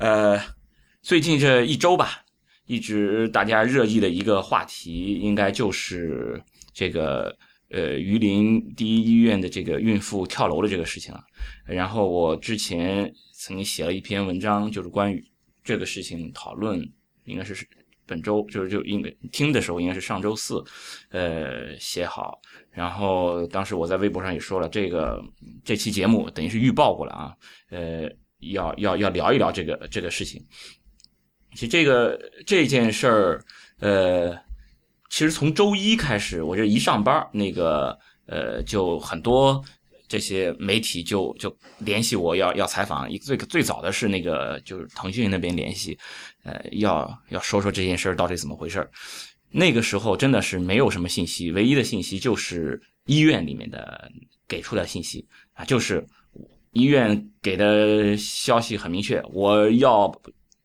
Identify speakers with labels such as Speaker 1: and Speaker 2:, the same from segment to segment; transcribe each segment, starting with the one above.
Speaker 1: 呃，最近这一周吧，一直大家热议的一个话题，应该就是这个呃榆林第一医院的这个孕妇跳楼的这个事情了。然后我之前曾经写了一篇文章，就是关于这个事情讨论，应该是本周，就是就应该听的时候应该是上周四，呃写好。然后当时我在微博上也说了，这个这期节目等于是预报过了啊，呃。要要要聊一聊这个这个事情。其实这个这件事儿，呃，其实从周一开始，我这一上班，那个呃，就很多这些媒体就就联系我要要采访。最最早的是那个就是腾讯那边联系，呃，要要说说这件事儿到底怎么回事那个时候真的是没有什么信息，唯一的信息就是医院里面的给出的信息啊，就是。医院给的消息很明确，我要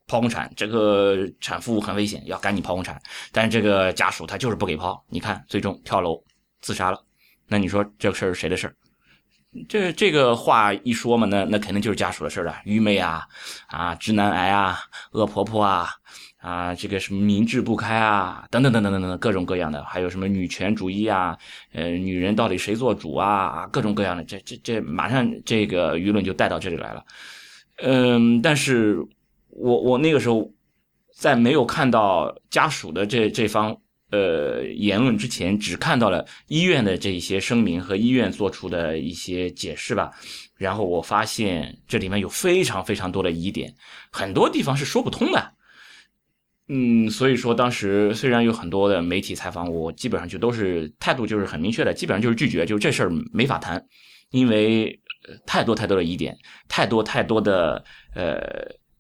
Speaker 1: 剖宫产，这个产妇很危险，要赶紧剖宫产。但是这个家属他就是不给剖，你看最终跳楼自杀了。那你说这个事儿是谁的事儿？这这个话一说嘛，那那肯定就是家属的事儿了。愚昧啊，啊，直男癌啊，恶婆婆啊。啊，这个什么民智不开啊，等等等等等等，各种各样的，还有什么女权主义啊，呃，女人到底谁做主啊？各种各样的，这这这，马上这个舆论就带到这里来了。嗯，但是我我那个时候在没有看到家属的这这方呃言论之前，只看到了医院的这一些声明和医院做出的一些解释吧。然后我发现这里面有非常非常多的疑点，很多地方是说不通的。嗯，所以说当时虽然有很多的媒体采访我，基本上就都是态度就是很明确的，基本上就是拒绝，就这事儿没法谈，因为太多太多的疑点，太多太多的呃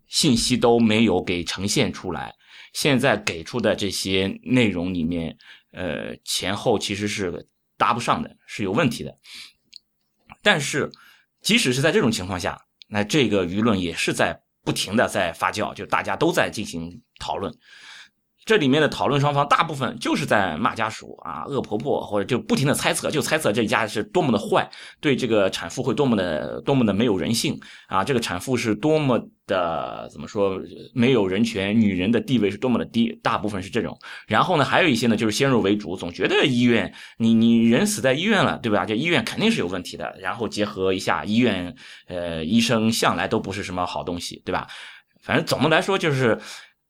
Speaker 1: 信息都没有给呈现出来。现在给出的这些内容里面，呃前后其实是搭不上的，是有问题的。但是即使是在这种情况下，那这个舆论也是在。不停的在发酵，就大家都在进行讨论。这里面的讨论双方大部分就是在骂家属啊，恶婆婆，或者就不停的猜测，就猜测这家是多么的坏，对这个产妇会多么的多么的没有人性啊，这个产妇是多么的怎么说没有人权，女人的地位是多么的低，大部分是这种。然后呢，还有一些呢，就是先入为主，总觉得医院你你人死在医院了，对吧？这医院肯定是有问题的。然后结合一下医院，呃，医生向来都不是什么好东西，对吧？反正总的来说就是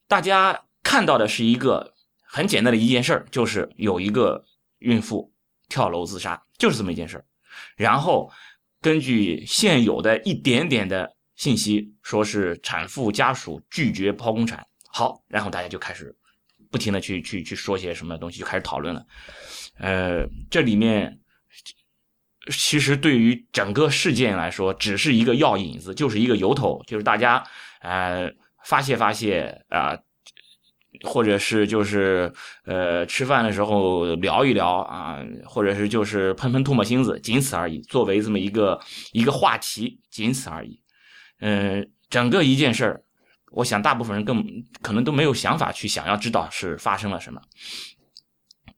Speaker 1: 大家。看到的是一个很简单的一件事儿，就是有一个孕妇跳楼自杀，就是这么一件事儿。然后根据现有的一点点的信息，说是产妇家属拒绝剖宫产。好，然后大家就开始不停的去去去说些什么东西，就开始讨论了。呃，这里面其实对于整个事件来说，只是一个药引子，就是一个由头，就是大家呃发泄发泄啊。或者是就是呃吃饭的时候聊一聊啊，或者是就是喷喷唾沫星子，仅此而已。作为这么一个一个话题，仅此而已。嗯，整个一件事儿，我想大部分人更可能都没有想法去想要知道是发生了什么。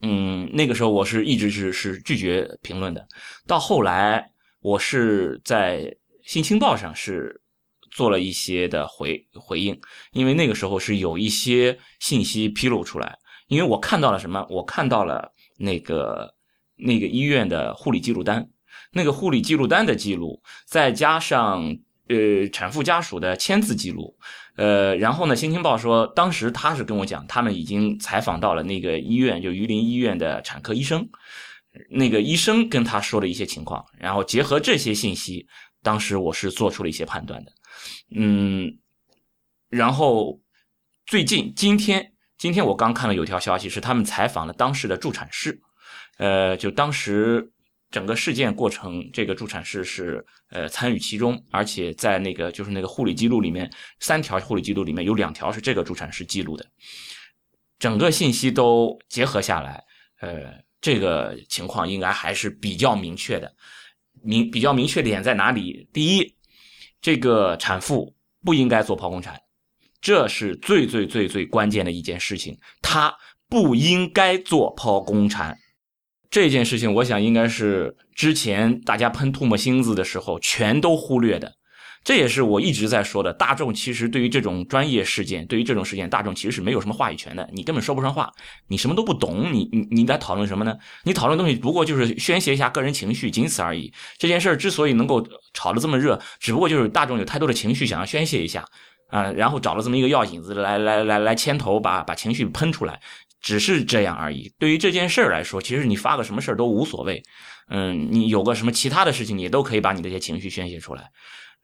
Speaker 1: 嗯，那个时候我是一直是是拒绝评论的。到后来，我是在《新青报》上是。做了一些的回回应，因为那个时候是有一些信息披露出来，因为我看到了什么？我看到了那个那个医院的护理记录单，那个护理记录单的记录，再加上呃产妇家属的签字记录，呃，然后呢，新京报说当时他是跟我讲，他们已经采访到了那个医院，就榆林医院的产科医生，那个医生跟他说了一些情况，然后结合这些信息，当时我是做出了一些判断的。嗯，然后最近今天今天我刚看了有条消息，是他们采访了当时的助产士，呃，就当时整个事件过程，这个助产士是呃参与其中，而且在那个就是那个护理记录里面，三条护理记录里面有两条是这个助产士记录的，整个信息都结合下来，呃，这个情况应该还是比较明确的。明比较明确点在哪里？第一，这个产妇不应该做剖宫产，这是最最最最关键的一件事情，她不应该做剖宫产。这件事情，我想应该是之前大家喷唾沫星子的时候全都忽略的。这也是我一直在说的，大众其实对于这种专业事件，对于这种事件，大众其实是没有什么话语权的，你根本说不上话，你什么都不懂，你你你在讨论什么呢？你讨论东西不过就是宣泄一下个人情绪，仅此而已。这件事儿之所以能够炒得这么热，只不过就是大众有太多的情绪想要宣泄一下啊，然后找了这么一个药引子来来来来牵头，把把情绪喷出来。只是这样而已。对于这件事儿来说，其实你发个什么事儿都无所谓。嗯，你有个什么其他的事情，你都可以把你这些情绪宣泄出来。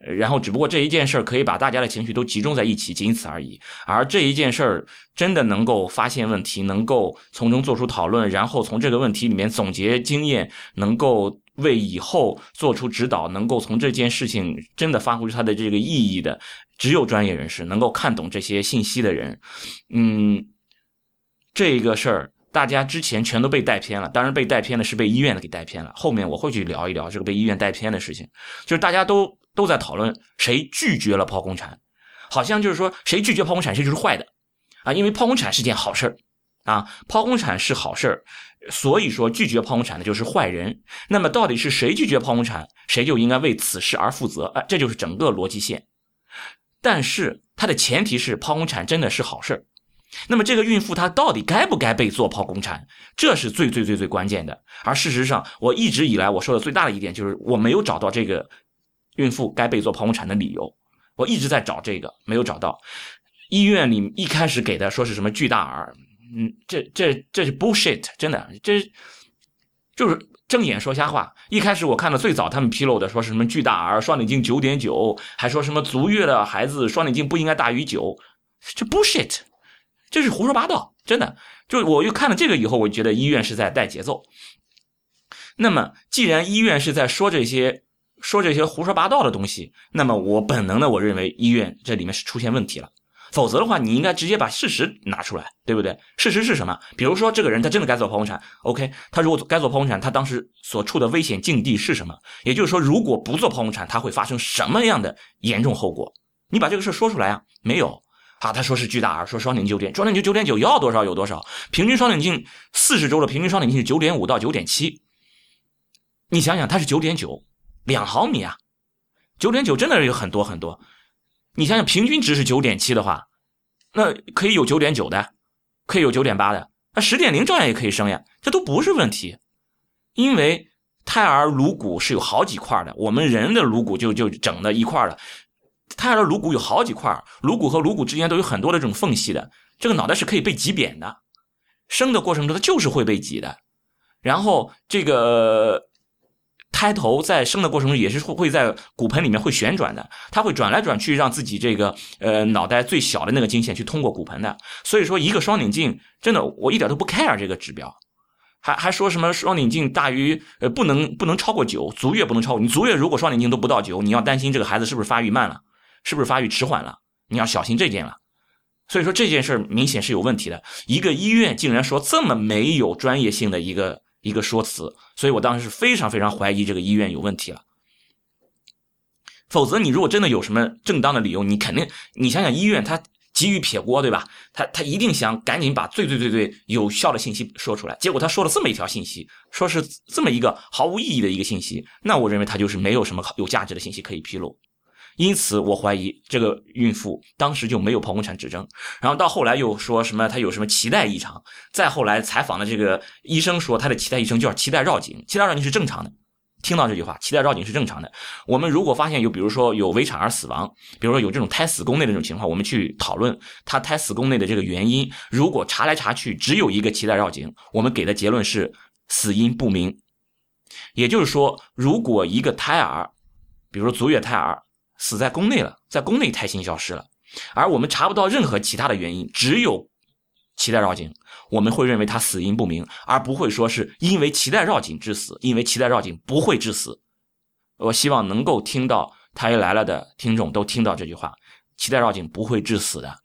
Speaker 1: 然后，只不过这一件事儿可以把大家的情绪都集中在一起，仅此而已。而这一件事儿真的能够发现问题，能够从中做出讨论，然后从这个问题里面总结经验，能够为以后做出指导，能够从这件事情真的发挥出它的这个意义的，只有专业人士能够看懂这些信息的人。嗯。这个事儿，大家之前全都被带偏了。当然，被带偏的是被医院的给带偏了。后面我会去聊一聊这个被医院带偏的事情。就是大家都都在讨论谁拒绝了剖宫产，好像就是说谁拒绝剖宫产谁就是坏的啊，因为剖宫产是件好事儿啊，剖宫产是好事儿，所以说拒绝剖宫产的就是坏人。那么到底是谁拒绝剖宫产，谁就应该为此事而负责啊，这就是整个逻辑线。但是它的前提是剖宫产真的是好事儿。那么这个孕妇她到底该不该被做剖宫产？这是最最最最关键的。而事实上，我一直以来我说的最大的一点就是我没有找到这个孕妇该被做剖宫产的理由。我一直在找这个，没有找到。医院里一开始给的说是什么巨大儿，嗯，这这这是 bullshit，真的，这就是睁眼说瞎话。一开始我看到最早他们披露的说是什么巨大儿双领径九点九，还说什么足月的孩子双领径不应该大于九，这 bullshit。这是胡说八道，真的。就我又看了这个以后，我觉得医院是在带节奏。那么，既然医院是在说这些说这些胡说八道的东西，那么我本能的我认为医院这里面是出现问题了。否则的话，你应该直接把事实拿出来，对不对？事实是什么？比如说，这个人他真的该做剖宫产，OK？他如果该做剖宫产，他当时所处的危险境地是什么？也就是说，如果不做剖宫产，他会发生什么样的严重后果？你把这个事说出来啊？没有。啊，他说是巨大儿，说双顶九点，双顶九九点九，要多少有多少。平均双顶径四十周的平均双顶径是九点五到九点七。你想想，他是九点九，两毫米啊，九点九真的是有很多很多。你想想，平均值是九点七的话，那可以有九点九的，可以有九点八的，那十点零照样也可以生呀，这都不是问题。因为胎儿颅骨是有好几块的，我们人的颅骨就就整的一块了。胎儿的颅骨有好几块，颅骨和颅骨之间都有很多的这种缝隙的，这个脑袋是可以被挤扁的。生的过程中，它就是会被挤的。然后这个胎头在生的过程中也是会会在骨盆里面会旋转的，它会转来转去，让自己这个呃脑袋最小的那个经线去通过骨盆的。所以说，一个双顶径真的我一点都不 care 这个指标，还还说什么双顶径大于呃不能不能超过九，足月不能超过。你足月如果双顶径都不到九，你要担心这个孩子是不是发育慢了。是不是发育迟缓了？你要小心这件了。所以说这件事明显是有问题的。一个医院竟然说这么没有专业性的一个一个说辞，所以我当时是非常非常怀疑这个医院有问题了。否则你如果真的有什么正当的理由，你肯定你想想医院他急于撇锅，对吧？他他一定想赶紧把最最最最有效的信息说出来。结果他说了这么一条信息，说是这么一个毫无意义的一个信息，那我认为他就是没有什么有价值的信息可以披露。因此，我怀疑这个孕妇当时就没有剖宫产指征，然后到后来又说什么她有什么脐带异常，再后来采访的这个医生说她的脐带异常叫脐带绕颈，脐带绕颈是正常的。听到这句话，脐带绕颈是正常的。我们如果发现有，比如说有围产而死亡，比如说有这种胎死宫内的这种情况，我们去讨论她胎死宫内的这个原因。如果查来查去只有一个脐带绕颈，我们给的结论是死因不明。也就是说，如果一个胎儿，比如说足月胎儿，死在宫内了，在宫内胎心消失了，而我们查不到任何其他的原因，只有脐带绕颈，我们会认为他死因不明，而不会说是因为脐带绕颈致死，因为脐带绕颈不会致死。我希望能够听到太医来了的听众都听到这句话：脐带绕颈不会致死的。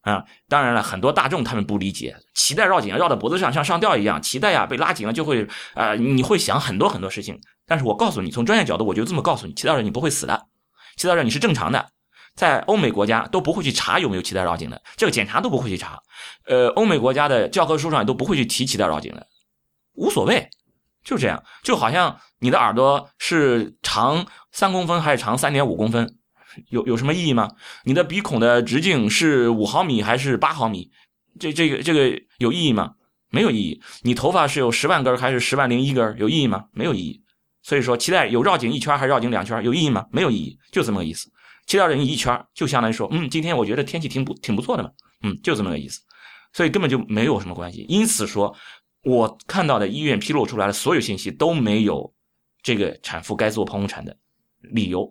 Speaker 1: 啊，当然了，很多大众他们不理解，脐带绕颈绕到脖子上像上吊一样，脐带呀被拉紧了就会，呃，你会想很多很多事情。但是我告诉你，从专业角度，我就这么告诉你，脐带绕颈不会死的，脐带绕颈是正常的，在欧美国家都不会去查有没有脐带绕颈的，这个检查都不会去查。呃，欧美国家的教科书上也都不会去提脐带绕颈的，无所谓，就这样，就好像你的耳朵是长三公分还是长三点五公分。有有什么意义吗？你的鼻孔的直径是五毫米还是八毫米？这这个这个有意义吗？没有意义。你头发是有十万根还是十万零一根？有意义吗？没有意义。所以说，脐带有绕颈一圈还是绕颈两圈？有意义吗？没有意义，就这么个意思。脐带绕颈一圈，就相当于说，嗯，今天我觉得天气挺不挺不错的嘛，嗯，就这么个意思。所以根本就没有什么关系。因此说，我看到的医院披露出来的所有信息都没有这个产妇该做剖宫产的理由。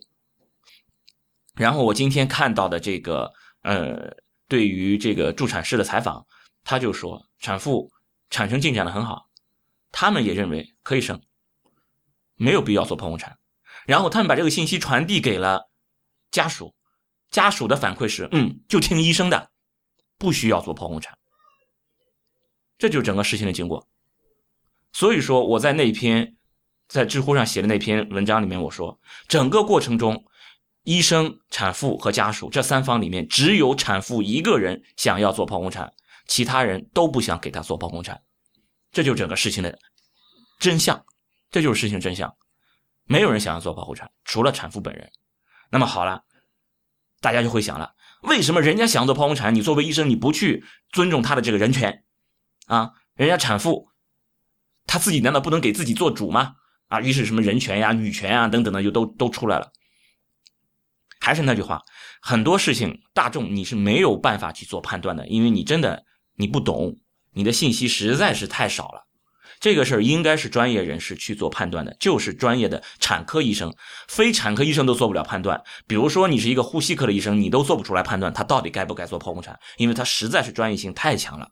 Speaker 1: 然后我今天看到的这个，呃，对于这个助产师的采访，他就说产妇产程进展的很好，他们也认为可以生，没有必要做剖宫产。然后他们把这个信息传递给了家属，家属的反馈是，嗯，就听医生的，不需要做剖宫产。这就是整个事情的经过。所以说我在那篇在知乎上写的那篇文章里面，我说整个过程中。医生、产妇和家属这三方里面，只有产妇一个人想要做剖宫产，其他人都不想给她做剖宫产，这就整个事情的真相，这就是事情真相。没有人想要做剖腹产，除了产妇本人。那么好了，大家就会想了：为什么人家想做剖腹产，你作为医生你不去尊重他的这个人权啊？人家产妇她自己难道不能给自己做主吗？啊，于是什么人权呀、女权呀等等的就都都出来了。还是那句话，很多事情大众你是没有办法去做判断的，因为你真的你不懂，你的信息实在是太少了。这个事儿应该是专业人士去做判断的，就是专业的产科医生，非产科医生都做不了判断。比如说你是一个呼吸科的医生，你都做不出来判断他到底该不该做剖宫产，因为他实在是专业性太强了。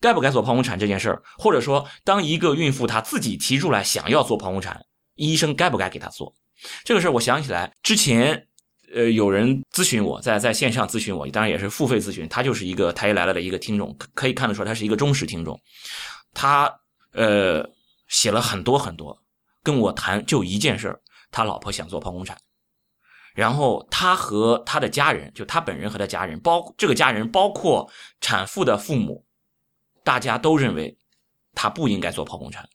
Speaker 1: 该不该做剖宫产这件事儿，或者说当一个孕妇她自己提出来想要做剖宫产，医生该不该给她做？这个事儿我想起来，之前，呃，有人咨询我在在线上咨询我，当然也是付费咨询。他就是一个太医来了的一个听众，可以看得出来他是一个忠实听众。他呃写了很多很多，跟我谈就一件事儿，他老婆想做剖宫产，然后他和他的家人，就他本人和他家人，包这个家人包括产妇的父母，大家都认为他不应该做剖宫产，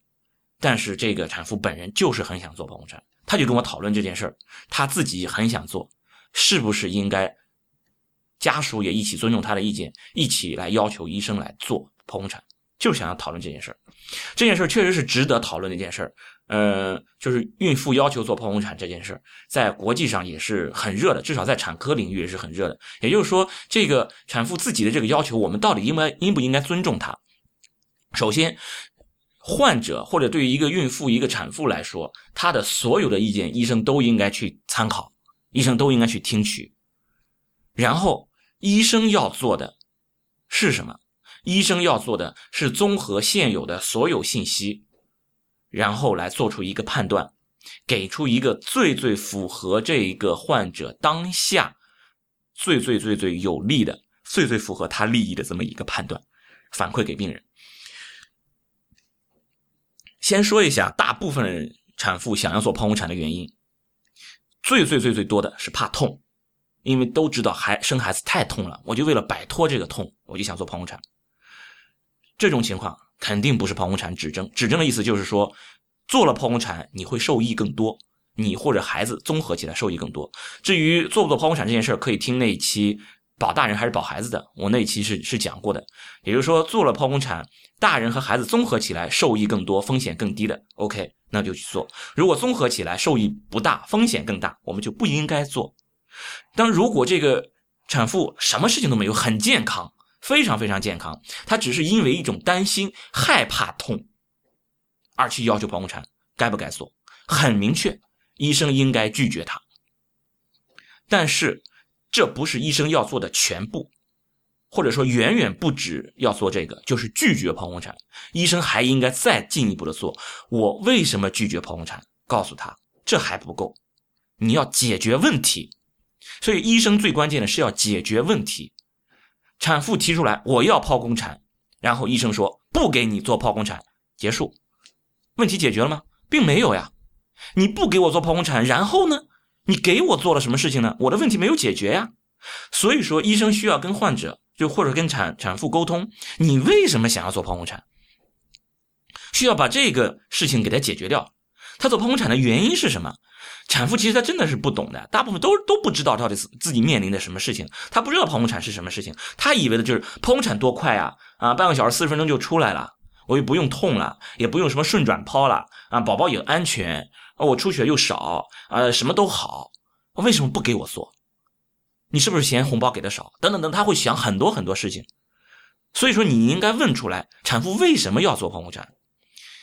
Speaker 1: 但是这个产妇本人就是很想做剖宫产。他就跟我讨论这件事儿，他自己很想做，是不是应该家属也一起尊重他的意见，一起来要求医生来做剖宫产？就想要讨论这件事儿。这件事儿确实是值得讨论的一件事儿。呃，就是孕妇要求做剖宫产这件事儿，在国际上也是很热的，至少在产科领域也是很热的。也就是说，这个产妇自己的这个要求，我们到底应该应不应该尊重她？首先。患者或者对于一个孕妇、一个产妇来说，她的所有的意见，医生都应该去参考，医生都应该去听取。然后，医生要做的是什么？医生要做的是综合现有的所有信息，然后来做出一个判断，给出一个最最符合这一个患者当下最最最最有利的、最最符合他利益的这么一个判断，反馈给病人。先说一下，大部分产妇想要做剖宫产的原因，最最最最多的是怕痛，因为都知道孩生孩子太痛了，我就为了摆脱这个痛，我就想做剖宫产。这种情况肯定不是剖宫产指征，指征的意思就是说，做了剖宫产你会受益更多，你或者孩子综合起来受益更多。至于做不做剖宫产这件事儿可以听那一期。保大人还是保孩子的？我那期是是讲过的，也就是说，做了剖宫产，大人和孩子综合起来受益更多，风险更低的，OK，那就去做。如果综合起来受益不大，风险更大，我们就不应该做。但如果这个产妇什么事情都没有，很健康，非常非常健康，他只是因为一种担心、害怕痛而去要求剖宫产，该不该做？很明确，医生应该拒绝他。但是。这不是医生要做的全部，或者说远远不止要做这个，就是拒绝剖宫产。医生还应该再进一步的做。我为什么拒绝剖宫产？告诉他，这还不够，你要解决问题。所以医生最关键的是要解决问题。产妇提出来我要剖宫产，然后医生说不给你做剖宫产，结束，问题解决了吗？并没有呀。你不给我做剖宫产，然后呢？你给我做了什么事情呢？我的问题没有解决呀。所以说，医生需要跟患者。就或者跟产产妇沟通，你为什么想要做剖宫产？需要把这个事情给他解决掉。他做剖宫产的原因是什么？产妇其实她真的是不懂的，大部分都都不知道到底自己面临的什么事情。她不知道剖宫产是什么事情，她以为的就是剖宫产多快啊啊，半个小时四十分钟就出来了，我又不用痛了，也不用什么顺转剖了啊，宝宝也安全，啊我出血又少啊，什么都好，为什么不给我做？你是不是嫌红包给的少？等等等，他会想很多很多事情，所以说你应该问出来，产妇为什么要做剖宫产？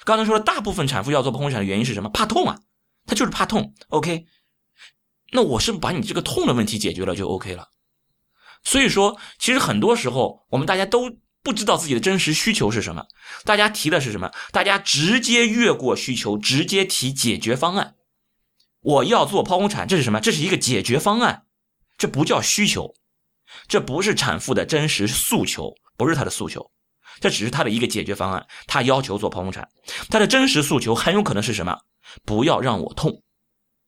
Speaker 1: 刚才说了，大部分产妇要做剖宫产的原因是什么？怕痛啊，他就是怕痛。OK，那我是不是把你这个痛的问题解决了就 OK 了？所以说，其实很多时候我们大家都不知道自己的真实需求是什么，大家提的是什么？大家直接越过需求，直接提解决方案。我要做剖宫产，这是什么？这是一个解决方案。这不叫需求，这不是产妇的真实诉求，不是她的诉求，这只是她的一个解决方案。她要求做剖宫产，她的真实诉求很有可能是什么？不要让我痛，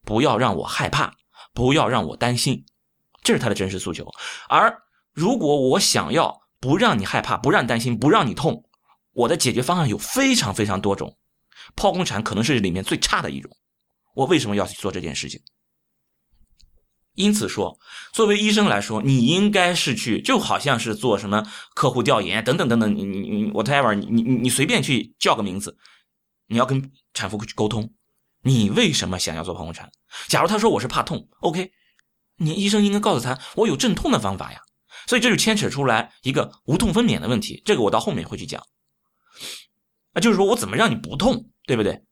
Speaker 1: 不要让我害怕，不要让我担心，这是他的真实诉求。而如果我想要不让你害怕，不让担心，不让你痛，我的解决方案有非常非常多种，剖宫产可能是里面最差的一种。我为什么要去做这件事情？因此说，作为医生来说，你应该是去，就好像是做什么客户调研等等等等，你你你，whatever，你你你随便去叫个名字，你要跟产妇去沟通，你为什么想要做剖宫产？假如他说我是怕痛，OK，你医生应该告诉他，我有镇痛的方法呀。所以这就牵扯出来一个无痛分娩的问题，这个我到后面会去讲。啊，就是说我怎么让你不痛，对不对？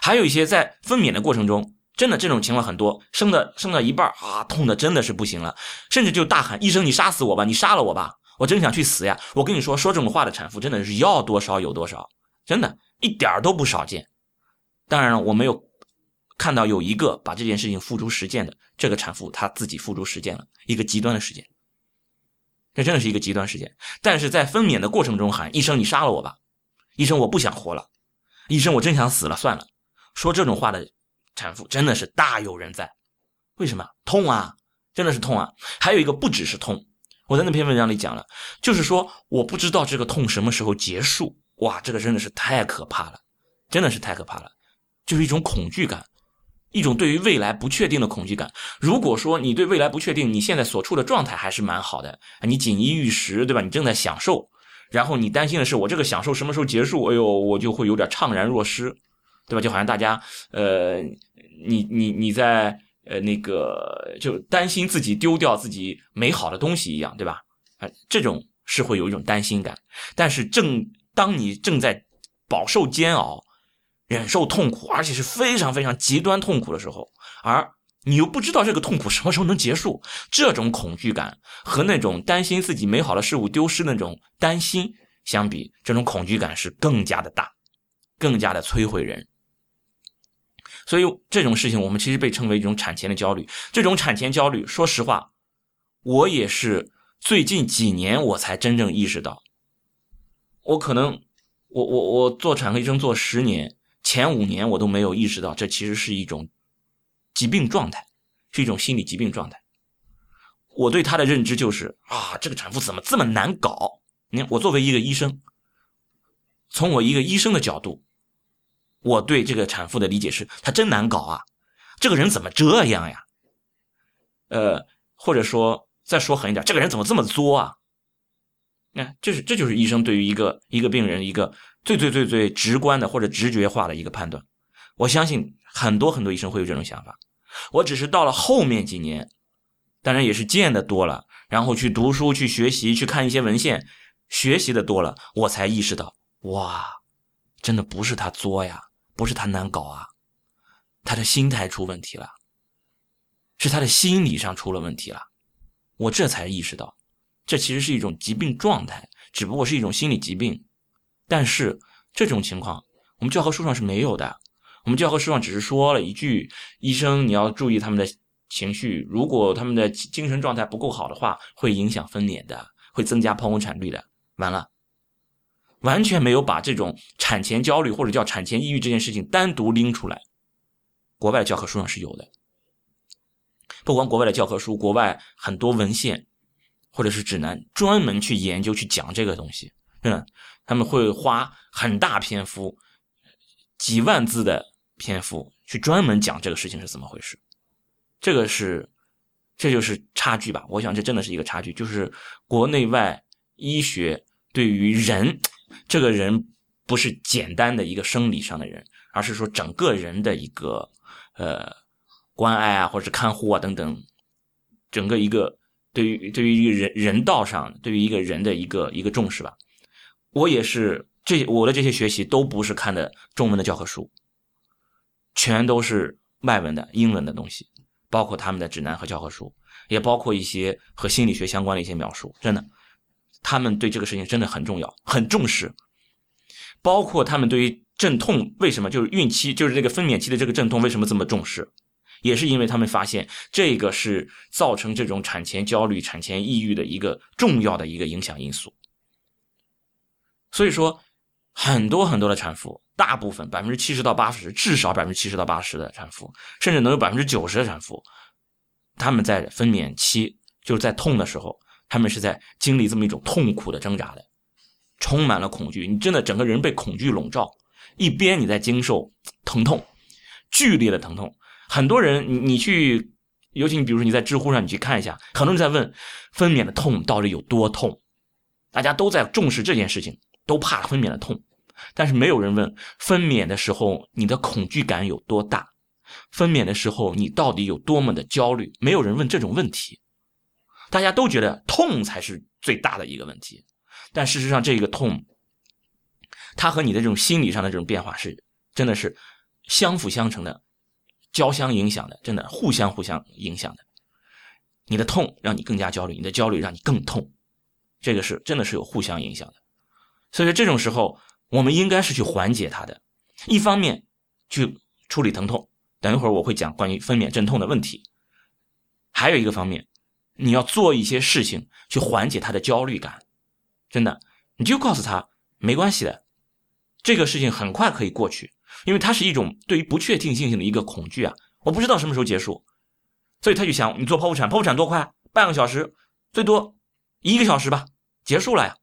Speaker 1: 还有一些在分娩的过程中。真的这种情况很多，生的生到一半啊，痛的真的是不行了，甚至就大喊：“医生，你杀死我吧，你杀了我吧，我真想去死呀！”我跟你说，说这种话的产妇真的是要多少有多少，真的一点都不少见。当然了，我没有看到有一个把这件事情付诸实践的这个产妇，她自己付诸实践了一个极端的事件，这真的是一个极端事件。但是在分娩的过程中喊：“医生，你杀了我吧，医生，我不想活了，医生，我真想死了，算了。”说这种话的。产妇真的是大有人在，为什么痛啊？真的是痛啊！还有一个不只是痛，我在那篇文章里讲了，就是说我不知道这个痛什么时候结束。哇，这个真的是太可怕了，真的是太可怕了，就是一种恐惧感，一种对于未来不确定的恐惧感。如果说你对未来不确定，你现在所处的状态还是蛮好的，你锦衣玉食，对吧？你正在享受，然后你担心的是我这个享受什么时候结束？哎呦，我就会有点怅然若失。对吧？就好像大家，呃，你你你在呃那个就担心自己丢掉自己美好的东西一样，对吧？啊，这种是会有一种担心感。但是正当你正在饱受煎熬、忍受痛苦，而且是非常非常极端痛苦的时候，而你又不知道这个痛苦什么时候能结束，这种恐惧感和那种担心自己美好的事物丢失那种担心相比，这种恐惧感是更加的大，更加的摧毁人。所以这种事情，我们其实被称为一种产前的焦虑。这种产前焦虑，说实话，我也是最近几年我才真正意识到。我可能，我我我做产科医生做十年，前五年我都没有意识到，这其实是一种疾病状态，是一种心理疾病状态。我对他的认知就是啊，这个产妇怎么这么难搞？你看，我作为一个医生，从我一个医生的角度。我对这个产妇的理解是，她真难搞啊，这个人怎么这样呀？呃，或者说再说狠一点，这个人怎么这么作啊？你看，这是这就是医生对于一个一个病人一个最最最最直观的或者直觉化的一个判断。我相信很多很多医生会有这种想法。我只是到了后面几年，当然也是见的多了，然后去读书去学习去看一些文献，学习的多了，我才意识到，哇，真的不是他作呀。不是他难搞啊，他的心态出问题了，是他的心理上出了问题了。我这才意识到，这其实是一种疾病状态，只不过是一种心理疾病。但是这种情况，我们教科书上是没有的。我们教科书上只是说了一句：医生你要注意他们的情绪，如果他们的精神状态不够好的话，会影响分娩的，会增加剖宫产率的。完了，完全没有把这种产前焦虑或者叫产前抑郁这件事情单独拎出来。国外教科书上是有的，不光国外的教科书，国外很多文献或者是指南专门去研究去讲这个东西。嗯，他们会花很大篇幅，几万字的篇幅去专门讲这个事情是怎么回事。这个是，这就是差距吧？我想这真的是一个差距，就是国内外医学对于人，这个人不是简单的一个生理上的人，而是说整个人的一个呃关爱啊，或者是看护啊等等，整个一个对于对于一个人人道上对于一个人的一个一个重视吧。我也是，这我的这些学习都不是看的中文的教科书，全都是外文的英文的东西，包括他们的指南和教科书，也包括一些和心理学相关的一些描述。真的，他们对这个事情真的很重要，很重视。包括他们对于阵痛为什么就是孕期就是这个分娩期的这个阵痛为什么这么重视，也是因为他们发现这个是造成这种产前焦虑、产前抑郁的一个重要的一个影响因素。所以说，很多很多的产妇，大部分百分之七十到八十，至少百分之七十到八十的产妇，甚至能有百分之九十的产妇，他们在分娩期就是在痛的时候，他们是在经历这么一种痛苦的挣扎的，充满了恐惧。你真的整个人被恐惧笼罩，一边你在经受疼痛，剧烈的疼痛。很多人，你你去，尤其你比如说你在知乎上你去看一下，很多人在问分娩的痛到底有多痛，大家都在重视这件事情。都怕分娩的痛，但是没有人问分娩的时候你的恐惧感有多大，分娩的时候你到底有多么的焦虑，没有人问这种问题。大家都觉得痛才是最大的一个问题，但事实上这个痛，它和你的这种心理上的这种变化是真的是相辅相成的，交相影响的，真的互相互相影响的。你的痛让你更加焦虑，你的焦虑让你更痛，这个是真的是有互相影响的。所以说这种时候，我们应该是去缓解它的，一方面去处理疼痛，等一会儿我会讲关于分娩阵痛的问题。还有一个方面，你要做一些事情去缓解他的焦虑感，真的，你就告诉他没关系的，这个事情很快可以过去，因为它是一种对于不确定性性的一个恐惧啊，我不知道什么时候结束，所以他就想你做剖腹产，剖腹产多快，半个小时，最多一个小时吧，结束了呀。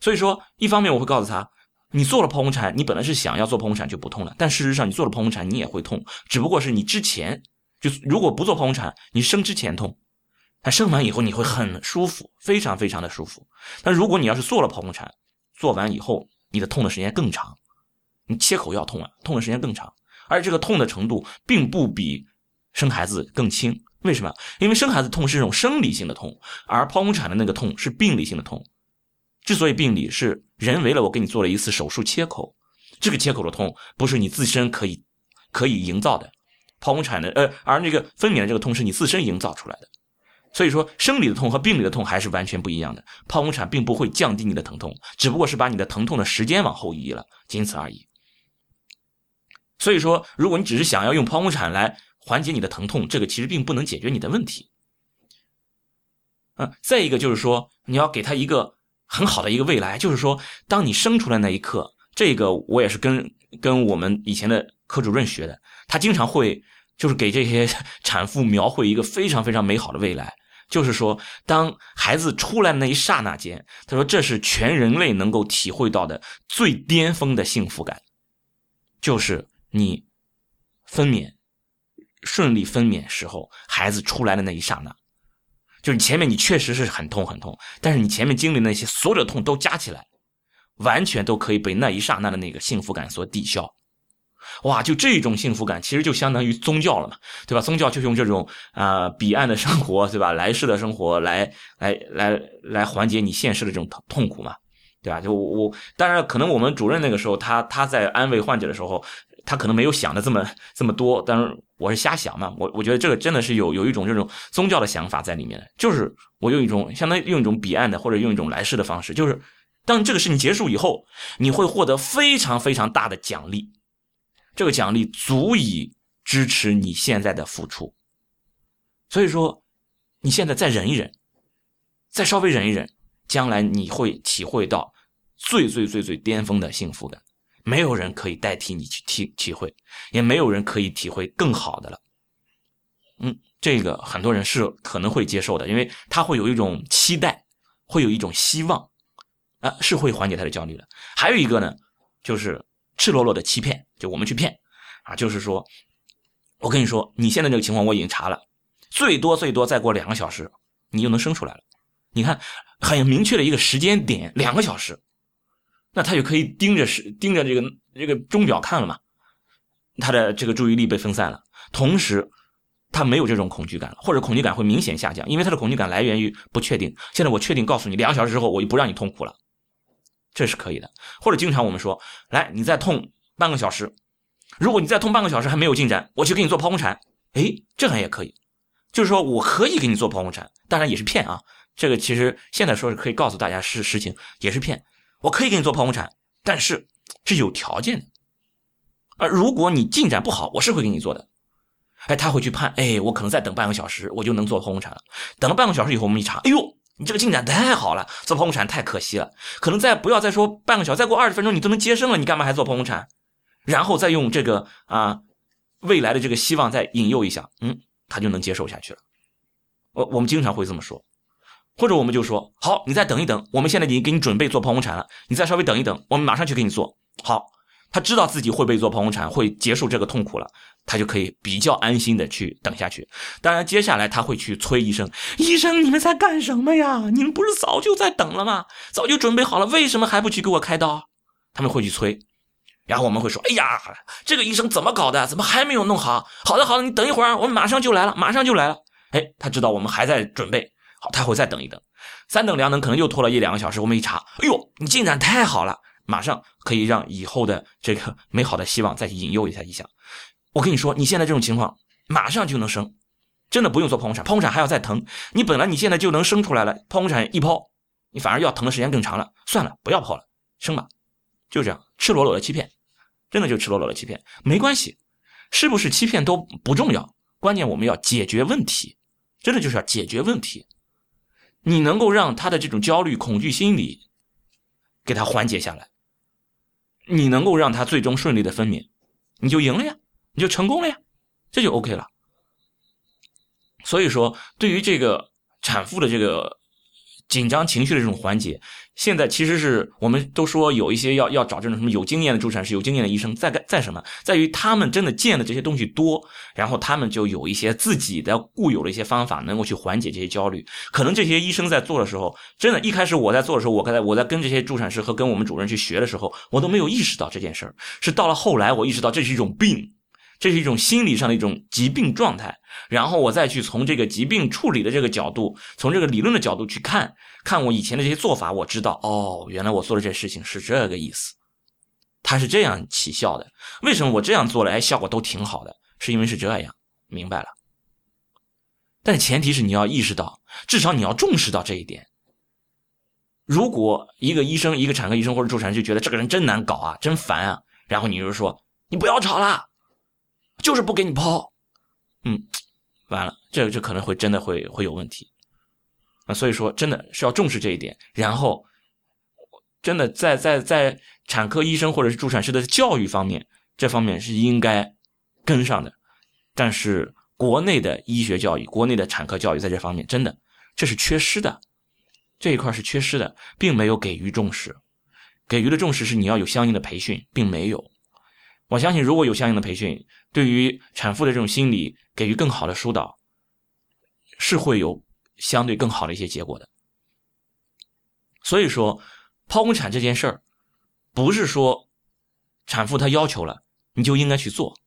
Speaker 1: 所以说，一方面我会告诉他，你做了剖宫产，你本来是想要做剖宫产就不痛了，但事实上你做了剖宫产，你也会痛，只不过是你之前就如果不做剖宫产，你生之前痛，但生完以后你会很舒服，非常非常的舒服。但如果你要是做了剖宫产，做完以后你的痛的时间更长，你切口要痛啊，痛的时间更长，而这个痛的程度并不比生孩子更轻。为什么？因为生孩子痛是一种生理性的痛，而剖宫产的那个痛是病理性的痛。之所以病理是人为了我给你做了一次手术切口，这个切口的痛不是你自身可以可以营造的，剖宫产的呃，而那个分娩的这个痛是你自身营造出来的，所以说生理的痛和病理的痛还是完全不一样的。剖宫产并不会降低你的疼痛，只不过是把你的疼痛的时间往后移了，仅此而已。所以说，如果你只是想要用剖宫产来缓解你的疼痛，这个其实并不能解决你的问题。嗯，再一个就是说，你要给他一个。很好的一个未来，就是说，当你生出来那一刻，这个我也是跟跟我们以前的科主任学的，他经常会就是给这些 产妇描绘一个非常非常美好的未来，就是说，当孩子出来那一刹那间，他说这是全人类能够体会到的最巅峰的幸福感，就是你分娩顺利分娩时候，孩子出来的那一刹那。就是前面你确实是很痛很痛，但是你前面经历那些所有的痛都加起来，完全都可以被那一刹那的那个幸福感所抵消。哇，就这种幸福感，其实就相当于宗教了嘛，对吧？宗教就用这种啊彼岸的生活，对吧？来世的生活来来来来缓解你现实的这种痛痛苦嘛，对吧？就我当然可能我们主任那个时候他他在安慰患者的时候。他可能没有想的这么这么多，但是我是瞎想嘛。我我觉得这个真的是有有一种这种宗教的想法在里面，就是我用一种相当于用一种彼岸的或者用一种来世的方式，就是当这个事情结束以后，你会获得非常非常大的奖励，这个奖励足以支持你现在的付出。所以说，你现在再忍一忍，再稍微忍一忍，将来你会体会到最最最最巅峰的幸福感。没有人可以代替你去体体会，也没有人可以体会更好的了。嗯，这个很多人是可能会接受的，因为他会有一种期待，会有一种希望，啊，是会缓解他的焦虑的。还有一个呢，就是赤裸裸的欺骗，就我们去骗，啊，就是说，我跟你说，你现在这个情况我已经查了，最多最多再过两个小时，你就能生出来了。你看，很明确的一个时间点，两个小时。那他就可以盯着是盯着这个这个钟表看了嘛？他的这个注意力被分散了，同时他没有这种恐惧感了，或者恐惧感会明显下降，因为他的恐惧感来源于不确定。现在我确定告诉你，两个小时之后我就不让你痛苦了，这是可以的。或者经常我们说，来，你再痛半个小时，如果你再痛半个小时还没有进展，我去给你做剖宫产，哎，这样也可以，就是说我可以给你做剖宫产，当然也是骗啊。这个其实现在说是可以告诉大家是实情，也是骗。我可以给你做剖宫产，但是是有条件的。而如果你进展不好，我是会给你做的。哎，他会去判，哎，我可能再等半个小时，我就能做剖宫产了。等了半个小时以后，我们一查，哎呦，你这个进展太好了，做剖宫产太可惜了。可能再不要再说半个小时，再过二十分钟你都能接生了，你干嘛还做剖宫产？然后再用这个啊未来的这个希望再引诱一下，嗯，他就能接受下去了。我我们经常会这么说。或者我们就说好，你再等一等，我们现在已经给你准备做剖宫产了，你再稍微等一等，我们马上去给你做好。他知道自己会被做剖宫产，会结束这个痛苦了，他就可以比较安心的去等下去。当然，接下来他会去催医生，医生你们在干什么呀？你们不是早就在等了吗？早就准备好了，为什么还不去给我开刀？他们会去催，然后我们会说，哎呀，这个医生怎么搞的？怎么还没有弄好？好的，好的，你等一会儿，我们马上就来了，马上就来了。哎，他知道我们还在准备。好，他会再等一等，三等两等，可能又拖了一两个小时。我们一查，哎呦，你进展太好了，马上可以让以后的这个 美好的希望再引诱一下一下。我跟你说，你现在这种情况，马上就能生，真的不用做剖宫产，剖宫产还要再疼。你本来你现在就能生出来了，剖宫产一剖，你反而要疼的时间更长了。算了，不要剖了，生吧，就这样，赤裸裸的欺骗，真的就赤裸裸的欺骗，没关系，是不是欺骗都不重要，关键我们要解决问题，真的就是要解决问题。你能够让他的这种焦虑、恐惧心理给他缓解下来，你能够让他最终顺利的分娩，你就赢了呀，你就成功了呀，这就 OK 了。所以说，对于这个产妇的这个。紧张情绪的这种缓解，现在其实是我们都说有一些要要找这种什么有经验的助产士、有经验的医生，在在什么，在于他们真的见的这些东西多，然后他们就有一些自己的固有的一些方法，能够去缓解这些焦虑。可能这些医生在做的时候，真的，一开始我在做的时候，我刚才我在跟这些助产士和跟我们主任去学的时候，我都没有意识到这件事儿，是到了后来我意识到这是一种病。这是一种心理上的一种疾病状态，然后我再去从这个疾病处理的这个角度，从这个理论的角度去看，看我以前的这些做法，我知道哦，原来我做的这事情是这个意思，它是这样起效的。为什么我这样做了，哎，效果都挺好的？是因为是这样，明白了。但是前提是你要意识到，至少你要重视到这一点。如果一个医生、一个产科医生或者助产就觉得这个人真难搞啊，真烦啊，然后你就说你不要吵了。就是不给你抛，嗯，完了，这这可能会真的会会有问题。啊，所以说真的是要重视这一点，然后真的在在在产科医生或者是助产师的教育方面，这方面是应该跟上的，但是国内的医学教育、国内的产科教育在这方面真的这是缺失的，这一块是缺失的，并没有给予重视，给予的重视是你要有相应的培训，并没有。我相信，如果有相应的培训，对于产妇的这种心理给予更好的疏导，是会有相对更好的一些结果的。所以说，剖宫产这件事儿，不是说产妇她要求了你就应该去做，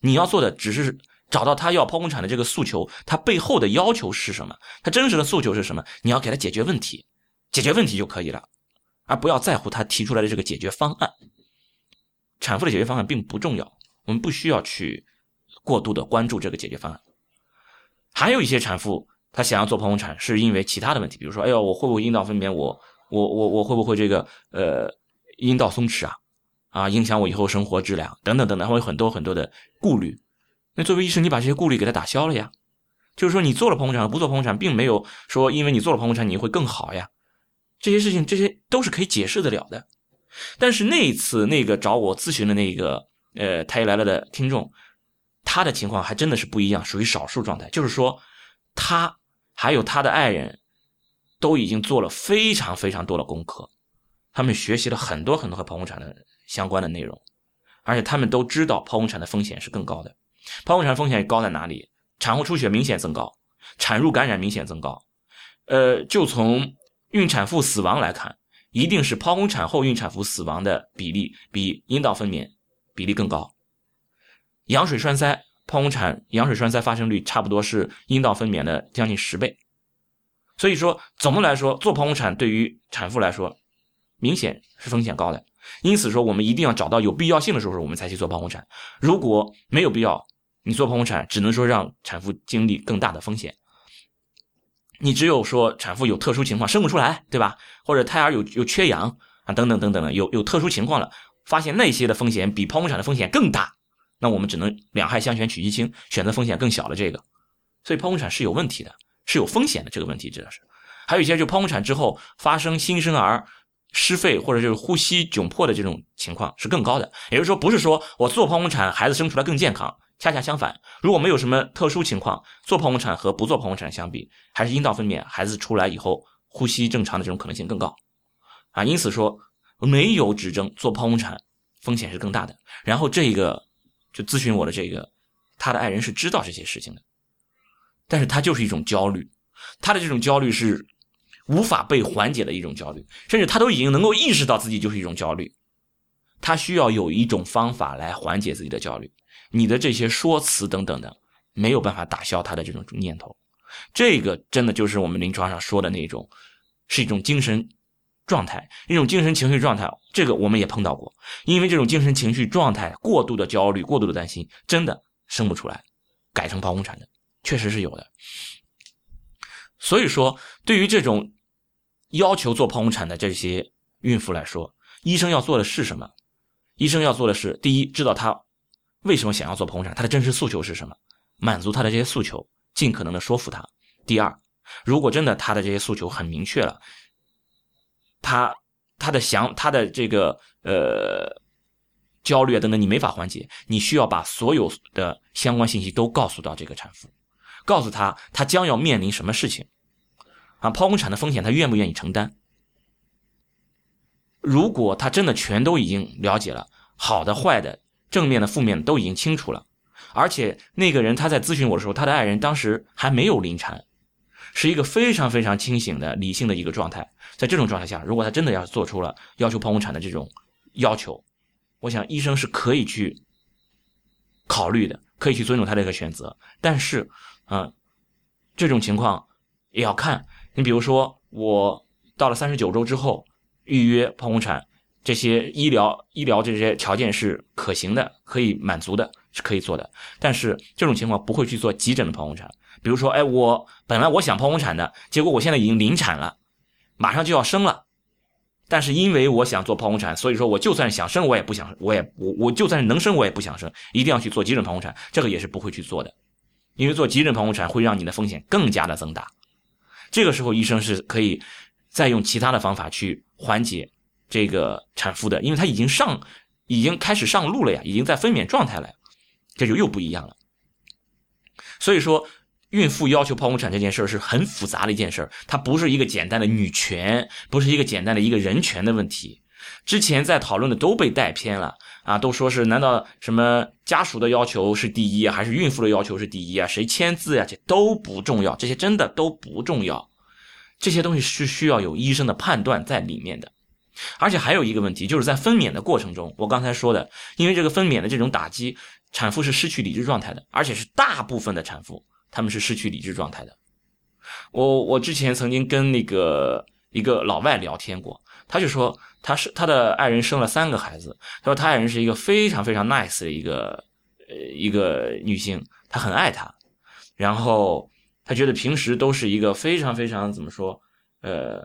Speaker 1: 你要做的只是找到她要剖宫产的这个诉求，她背后的要求是什么，她真实的诉求是什么，你要给她解决问题，解决问题就可以了，而不要在乎她提出来的这个解决方案。产妇的解决方案并不重要，我们不需要去过度的关注这个解决方案。还有一些产妇，她想要做剖宫产，是因为其他的问题，比如说，哎呦，我会不会阴道分娩？我我我我会不会这个呃阴道松弛啊？啊，影响我以后生活质量等等等等，会有很多很多的顾虑。那作为医生，你把这些顾虑给他打消了呀。就是说，你做了剖宫产和不做剖宫产，并没有说因为你做了剖宫产你会更好呀。这些事情，这些都是可以解释得了的。但是那一次那个找我咨询的那个呃太医来了的听众，他的情况还真的是不一样，属于少数状态。就是说，他还有他的爱人，都已经做了非常非常多的功课，他们学习了很多很多和剖宫产的相关的内容，而且他们都知道剖宫产的风险是更高的。剖宫产风险高在哪里？产后出血明显增高，产褥感染明显增高。呃，就从孕产妇死亡来看，一定是剖宫产后孕产妇死亡的比例比阴道分娩比例更高。羊水栓塞，剖宫产羊水栓塞发生率差不多是阴道分娩的将近十倍。所以说，总的来说，做剖宫产对于产妇来说，明显是风险高的。因此说，我们一定要找到有必要性的时候，我们才去做剖宫产。如果没有必要，你做剖宫产只能说让产妇经历更大的风险。你只有说产妇有特殊情况生不出来，对吧？或者胎儿有有缺氧啊，等等等等的，有有特殊情况了，发现那些的风险比剖宫产的风险更大，那我们只能两害相权取其轻，选择风险更小的这个。所以剖宫产是有问题的，是有风险的这个问题，指的是。还有一些就剖宫产之后发生新生儿失肺或者就是呼吸窘迫的这种情况是更高的。也就是说，不是说我做剖宫产孩子生出来更健康。恰恰相反，如果没有什么特殊情况，做剖宫产和不做剖宫产相比，还是阴道分娩孩子出来以后呼吸正常的这种可能性更高，啊，因此说没有指征做剖宫产风险是更大的。然后这个就咨询我的这个他的爱人是知道这些事情的，但是他就是一种焦虑，他的这种焦虑是无法被缓解的一种焦虑，甚至他都已经能够意识到自己就是一种焦虑，他需要有一种方法来缓解自己的焦虑。你的这些说辞等等的，没有办法打消他的这种念头，这个真的就是我们临床上说的那种，是一种精神状态，一种精神情绪状态。这个我们也碰到过，因为这种精神情绪状态过度的焦虑、过度的担心，真的生不出来，改成剖宫产的，确实是有的。所以说，对于这种要求做剖宫产的这些孕妇来说，医生要做的是什么？医生要做的是，第一，知道她。为什么想要做剖宫产？他的真实诉求是什么？满足他的这些诉求，尽可能的说服他。第二，如果真的他的这些诉求很明确了，他他的想他的这个呃焦虑等等，你没法缓解，你需要把所有的相关信息都告诉到这个产妇，告诉他他将要面临什么事情啊，剖宫产的风险他愿不愿意承担？如果他真的全都已经了解了，好的坏的。正面的、负面的都已经清楚了，而且那个人他在咨询我的时候，他的爱人当时还没有临产，是一个非常非常清醒的、理性的一个状态。在这种状态下，如果他真的要做出了要求剖宫产的这种要求，我想医生是可以去考虑的，可以去尊重他这个选择。但是，啊，这种情况也要看你，比如说我到了三十九周之后预约剖宫产。这些医疗医疗这些条件是可行的，可以满足的，是可以做的。但是这种情况不会去做急诊的剖宫产。比如说，哎，我本来我想剖宫产的，结果我现在已经临产了，马上就要生了。但是因为我想做剖宫产，所以说我就算想生，我也不想，我也我我就算是能生，我也不想生，一定要去做急诊剖宫产。这个也是不会去做的，因为做急诊剖宫产会让你的风险更加的增大。这个时候，医生是可以再用其他的方法去缓解。这个产妇的，因为她已经上，已经开始上路了呀，已经在分娩状态了，这就又不一样了。所以说，孕妇要求剖宫产这件事是很复杂的一件事它不是一个简单的女权，不是一个简单的一个人权的问题。之前在讨论的都被带偏了啊，都说是难道什么家属的要求是第一啊，还是孕妇的要求是第一啊？谁签字呀？这都不重要，这些真的都不重要。这些东西是需要有医生的判断在里面的。而且还有一个问题，就是在分娩的过程中，我刚才说的，因为这个分娩的这种打击，产妇是失去理智状态的，而且是大部分的产妇，他们是失去理智状态的。我我之前曾经跟那个一个老外聊天过，他就说他是他的爱人生了三个孩子，他说他爱人是一个非常非常 nice 的一个呃一个女性，他很爱她，然后他觉得平时都是一个非常非常怎么说，呃，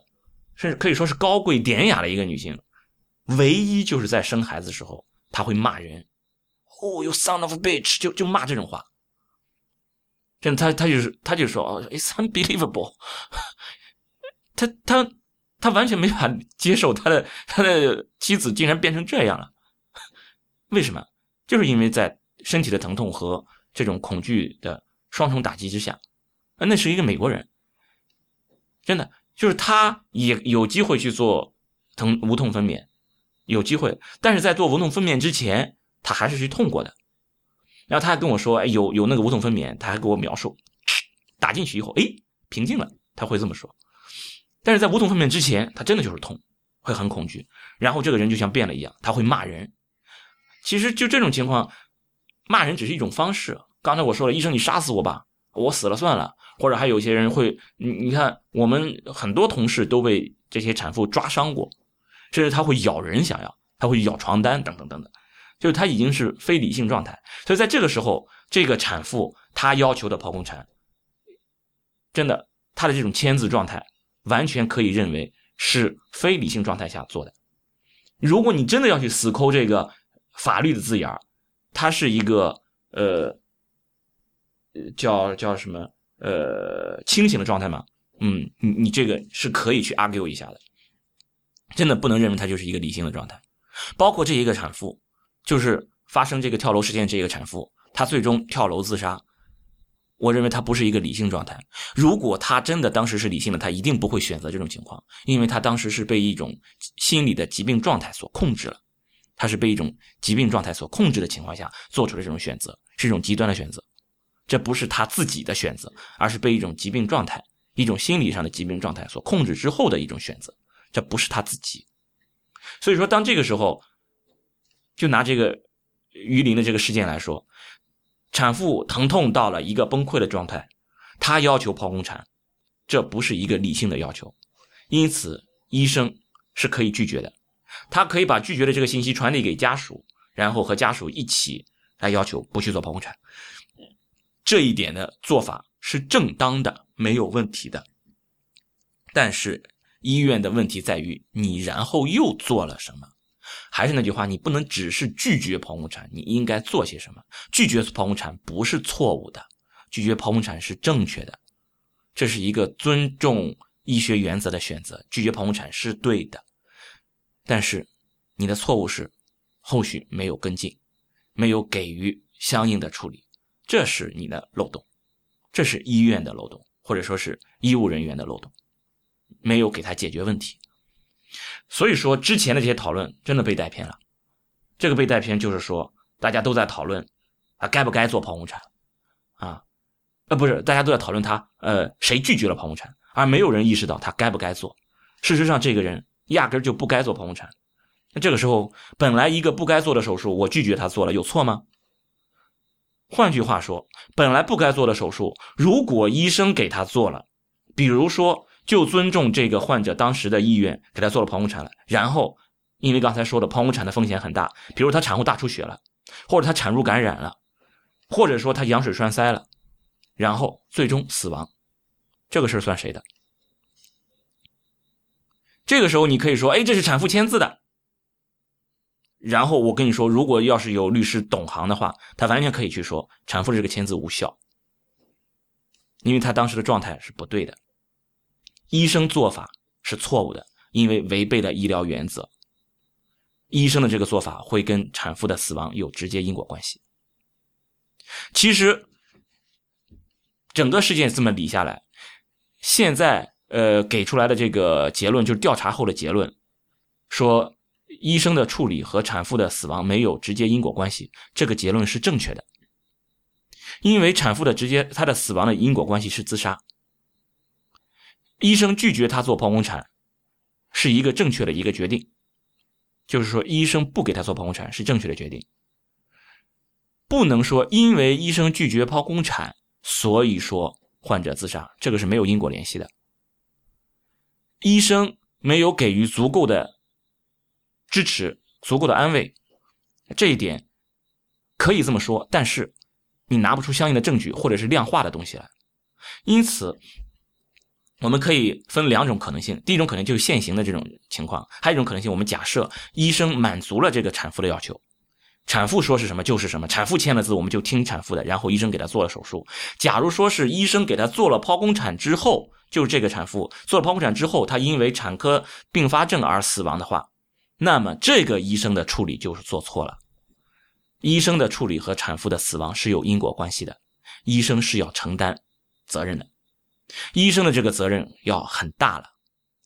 Speaker 1: 甚至可以说是高贵典雅的一个女性，唯一就是在生孩子的时候，他会骂人，哦，you son of a bitch，就就骂这种话。真的，他他就是他就说哦，it's unbelievable，他他他完全没法接受他的他的妻子竟然变成这样了，为什么？就是因为在身体的疼痛和这种恐惧的双重打击之下，那是一个美国人，真的就是他也有机会去做疼无痛分娩，有机会，但是在做无痛分娩之前，他还是去痛过的。然后他还跟我说，哎，有有那个无痛分娩，他还给我描述，打进去以后，哎，平静了，他会这么说。但是在无痛分娩之前，他真的就是痛，会很恐惧，然后这个人就像变了一样，他会骂人。其实就这种情况，骂人只是一种方式。刚才我说了，医生你杀死我吧，我死了算了。或者还有些人会，你你看，我们很多同事都被这些产妇抓伤过，甚至他会咬人，想要他会咬床单等等等等。就是他已经是非理性状态，所以在这个时候，这个产妇她要求的剖宫产，真的，她的这种签字状态，完全可以认为是非理性状态下做的。如果你真的要去死抠这个法律的字眼儿它是一个呃，叫叫什么呃清醒的状态嘛？嗯，你你这个是可以去 argue 一下的，真的不能认为他就是一个理性的状态，包括这一个产妇。就是发生这个跳楼事件，这个产妇她最终跳楼自杀。我认为她不是一个理性状态。如果她真的当时是理性的，她一定不会选择这种情况，因为她当时是被一种心理的疾病状态所控制了。她是被一种疾病状态所控制的情况下做出了这种选择，是一种极端的选择。这不是他自己的选择，而是被一种疾病状态、一种心理上的疾病状态所控制之后的一种选择。这不是他自己。所以说，当这个时候。就拿这个榆林的这个事件来说，产妇疼痛到了一个崩溃的状态，她要求剖宫产，这不是一个理性的要求，因此医生是可以拒绝的，他可以把拒绝的这个信息传递给家属，然后和家属一起来要求不去做剖宫产，这一点的做法是正当的，没有问题的。但是医院的问题在于你然后又做了什么？还是那句话，你不能只是拒绝剖宫产，你应该做些什么？拒绝剖宫产不是错误的，拒绝剖宫产是正确的，这是一个尊重医学原则的选择。拒绝剖宫产是对的，但是你的错误是后续没有跟进，没有给予相应的处理，这是你的漏洞，这是医院的漏洞，或者说是医务人员的漏洞，没有给他解决问题。所以说，之前的这些讨论真的被带偏了。这个被带偏就是说，大家都在讨论啊，该不该做剖宫产啊？呃，不是，大家都在讨论他呃，谁拒绝了剖宫产，而没有人意识到他该不该做。事实上，这个人压根就不该做剖宫产。那这个时候，本来一个不该做的手术，我拒绝他做了，有错吗？换句话说，本来不该做的手术，如果医生给他做了，比如说。就尊重这个患者当时的意愿，给他做了剖宫产了。然后，因为刚才说的剖宫产的风险很大，比如他产后大出血了，或者他产褥感染了，或者说他羊水栓塞了，然后最终死亡，这个事儿算谁的？这个时候你可以说，哎，这是产妇签字的。然后我跟你说，如果要是有律师懂行的话，他完全可以去说产妇这个签字无效，因为他当时的状态是不对的。医生做法是错误的，因为违背了医疗原则。医生的这个做法会跟产妇的死亡有直接因果关系。其实，整个事件这么理下来，现在呃给出来的这个结论就是调查后的结论，说医生的处理和产妇的死亡没有直接因果关系，这个结论是正确的，因为产妇的直接她的死亡的因果关系是自杀。医生拒绝他做剖宫产，是一个正确的一个决定，就是说医生不给他做剖宫产是正确的决定，不能说因为医生拒绝剖宫产，所以说患者自杀，这个是没有因果联系的。医生没有给予足够的支持、足够的安慰，这一点可以这么说，但是你拿不出相应的证据或者是量化的东西来。因此，我们可以分两种可能性：第一种可能就是现行的这种情况；还有一种可能性，我们假设医生满足了这个产妇的要求，产妇说是什么就是什么，产妇签了字，我们就听产妇的，然后医生给她做了手术。假如说是医生给她做了剖宫产之后，就是这个产妇做了剖宫产之后，她因为产科并发症而死亡的话，那么这个医生的处理就是做错了。医生的处理和产妇的死亡是有因果关系的，医生是要承担责任的，医生的这个责任要很大了，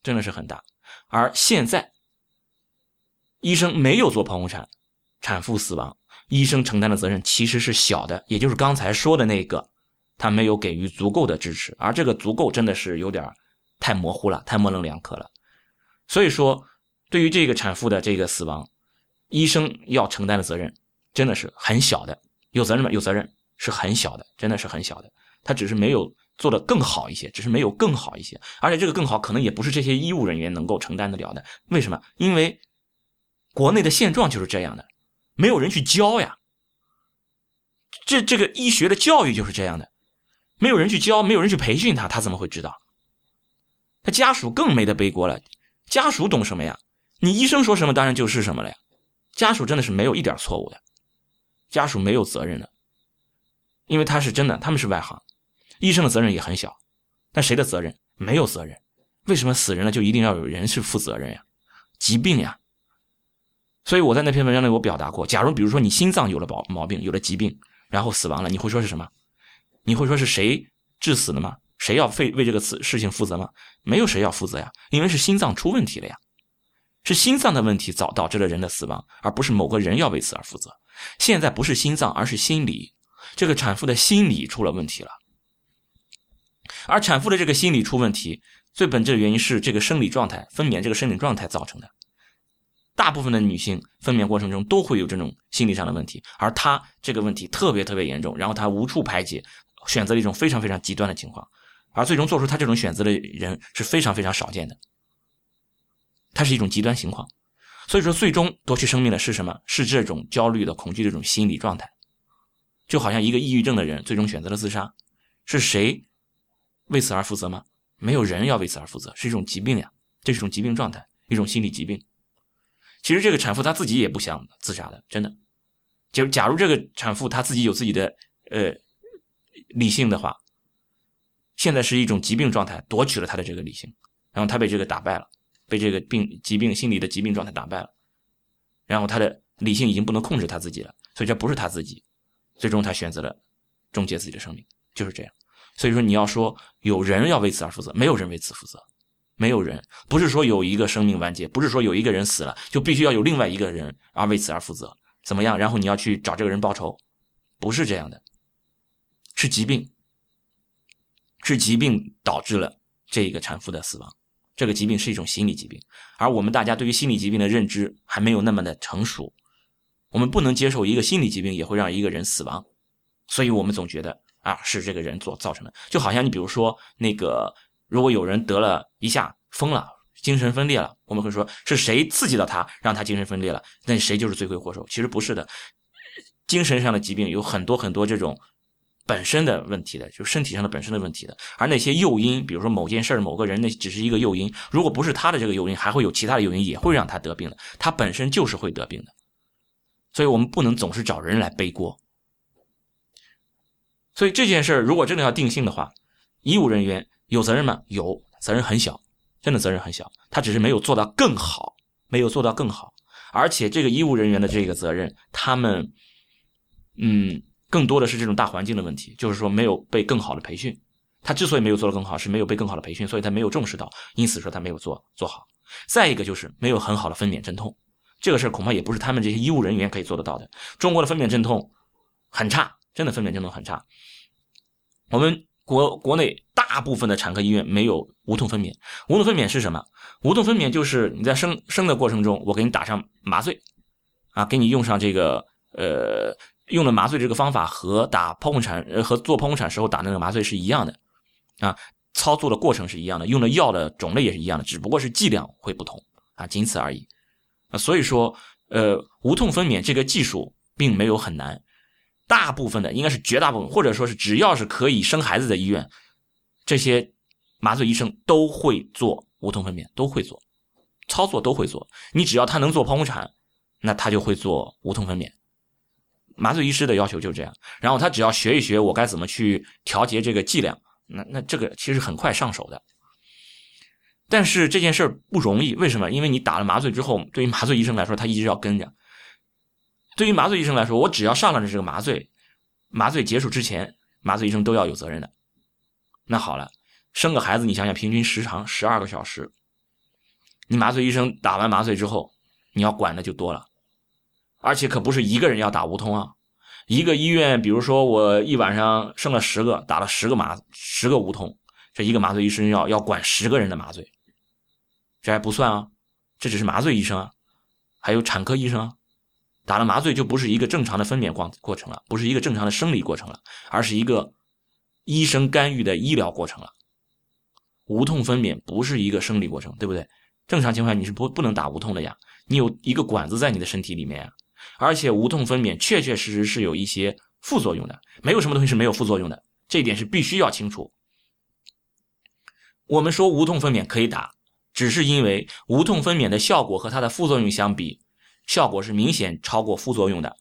Speaker 1: 真的是很大。而现在，医生没有做剖宫产，产妇死亡，医生承担的责任其实是小的，也就是刚才说的那个，他没有给予足够的支持，而这个足够真的是有点太模糊了，太模棱两可了。所以说，对于这个产妇的这个死亡，医生要承担的责任。真的是很小的，有责任吗？有责任，是很小的，真的是很小的。他只是没有做的更好一些，只是没有更好一些，而且这个更好可能也不是这些医务人员能够承担得了的。为什么？因为国内的现状就是这样的，没有人去教呀。这这个医学的教育就是这样的，没有人去教，没有人去培训他，他怎么会知道？他家属更没得背锅了，家属懂什么呀？你医生说什么，当然就是什么了呀。家属真的是没有一点错误的。家属没有责任的，因为他是真的，他们是外行，医生的责任也很小，但谁的责任没有责任？为什么死人了就一定要有人去负责任呀？疾病呀！所以我在那篇文章里我表达过，假如比如说你心脏有了毛毛病，有了疾病，然后死亡了，你会说是什么？你会说是谁致死的吗？谁要为为这个事事情负责吗？没有谁要负责呀，因为是心脏出问题了呀，是心脏的问题导导致了人的死亡，而不是某个人要为此而负责。现在不是心脏，而是心理。这个产妇的心理出了问题了，而产妇的这个心理出问题，最本质的原因是这个生理状态、分娩这个生理状态造成的。大部分的女性分娩过程中都会有这种心理上的问题，而她这个问题特别特别严重，然后她无处排解，选择了一种非常非常极端的情况，而最终做出她这种选择的人是非常非常少见的。它是一种极端情况。所以说，最终夺去生命的是什么？是这种焦虑的、恐惧的这种心理状态，就好像一个抑郁症的人最终选择了自杀，是谁为此而负责吗？没有人要为此而负责，是一种疾病呀，这是一种疾病状态，一种心理疾病。其实这个产妇她自己也不想自杀的，真的。就假如这个产妇她自己有自己的呃理性的话，现在是一种疾病状态夺取了她的这个理性，然后她被这个打败了。被这个病疾病心理的疾病状态打败了，然后他的理性已经不能控制他自己了，所以这不是他自己，最终他选择了终结自己的生命，就是这样。所以说你要说有人要为此而负责，没有人为此负责，没有人不是说有一个生命完结，不是说有一个人死了就必须要有另外一个人而为此而负责，怎么样？然后你要去找这个人报仇，不是这样的，是疾病，是疾病导致了这个产妇的死亡。这个疾病是一种心理疾病，而我们大家对于心理疾病的认知还没有那么的成熟，我们不能接受一个心理疾病也会让一个人死亡，所以我们总觉得啊是这个人所造成的，就好像你比如说那个，如果有人得了一下疯了，精神分裂了，我们会说是谁刺激到他，让他精神分裂了，那谁就是罪魁祸首？其实不是的，精神上的疾病有很多很多这种。本身的问题的，就身体上的本身的问题的，而那些诱因，比如说某件事某个人，那只是一个诱因。如果不是他的这个诱因，还会有其他的诱因，也会让他得病的。他本身就是会得病的，所以我们不能总是找人来背锅。所以这件事如果真的要定性的话，医务人员有责任吗？有责任很小，真的责任很小。他只是没有做到更好，没有做到更好。而且这个医务人员的这个责任，他们，嗯。更多的是这种大环境的问题，就是说没有被更好的培训。他之所以没有做得更好，是没有被更好的培训，所以他没有重视到，因此说他没有做做好。再一个就是没有很好的分娩镇痛，这个事儿恐怕也不是他们这些医务人员可以做得到的。中国的分娩镇痛很差，真的分娩镇痛很差。我们国国内大部分的产科医院没有无痛分娩。无痛分娩是什么？无痛分娩就是你在生生的过程中，我给你打上麻醉，啊，给你用上这个呃。用的麻醉这个方法和打剖宫产呃和做剖宫产时候打那个麻醉是一样的，啊，操作的过程是一样的，用的药的种类也是一样的，只不过是剂量会不同啊，仅此而已啊。所以说，呃，无痛分娩这个技术并没有很难，大部分的应该是绝大部分，或者说是只要是可以生孩子的医院，这些麻醉医生都会做无痛分娩，都会做，操作都会做。你只要他能做剖宫产，那他就会做无痛分娩。麻醉医师的要求就是这样，然后他只要学一学我该怎么去调节这个剂量，那那这个其实很快上手的。但是这件事儿不容易，为什么？因为你打了麻醉之后，对于麻醉医生来说，他一直要跟着。对于麻醉医生来说，我只要上了这个麻醉，麻醉结束之前，麻醉医生都要有责任的。那好了，生个孩子，你想想，平均时长十二个小时，你麻醉医生打完麻醉之后，你要管的就多了。而且可不是一个人要打无痛啊，一个医院，比如说我一晚上生了十个，打了十个麻十个无痛，这一个麻醉医生要要管十个人的麻醉，这还不算啊，这只是麻醉医生啊，还有产科医生啊，打了麻醉就不是一个正常的分娩过过程了，不是一个正常的生理过程了，而是一个医生干预的医疗过程了。无痛分娩不是一个生理过程，对不对？正常情况下你是不不能打无痛的呀，你有一个管子在你的身体里面啊。而且无痛分娩确确实实是有一些副作用的，没有什么东西是没有副作用的，这一点是必须要清楚。我们说无痛分娩可以打，只是因为无痛分娩的效果和它的副作用相比，效果是明显超过副作用的。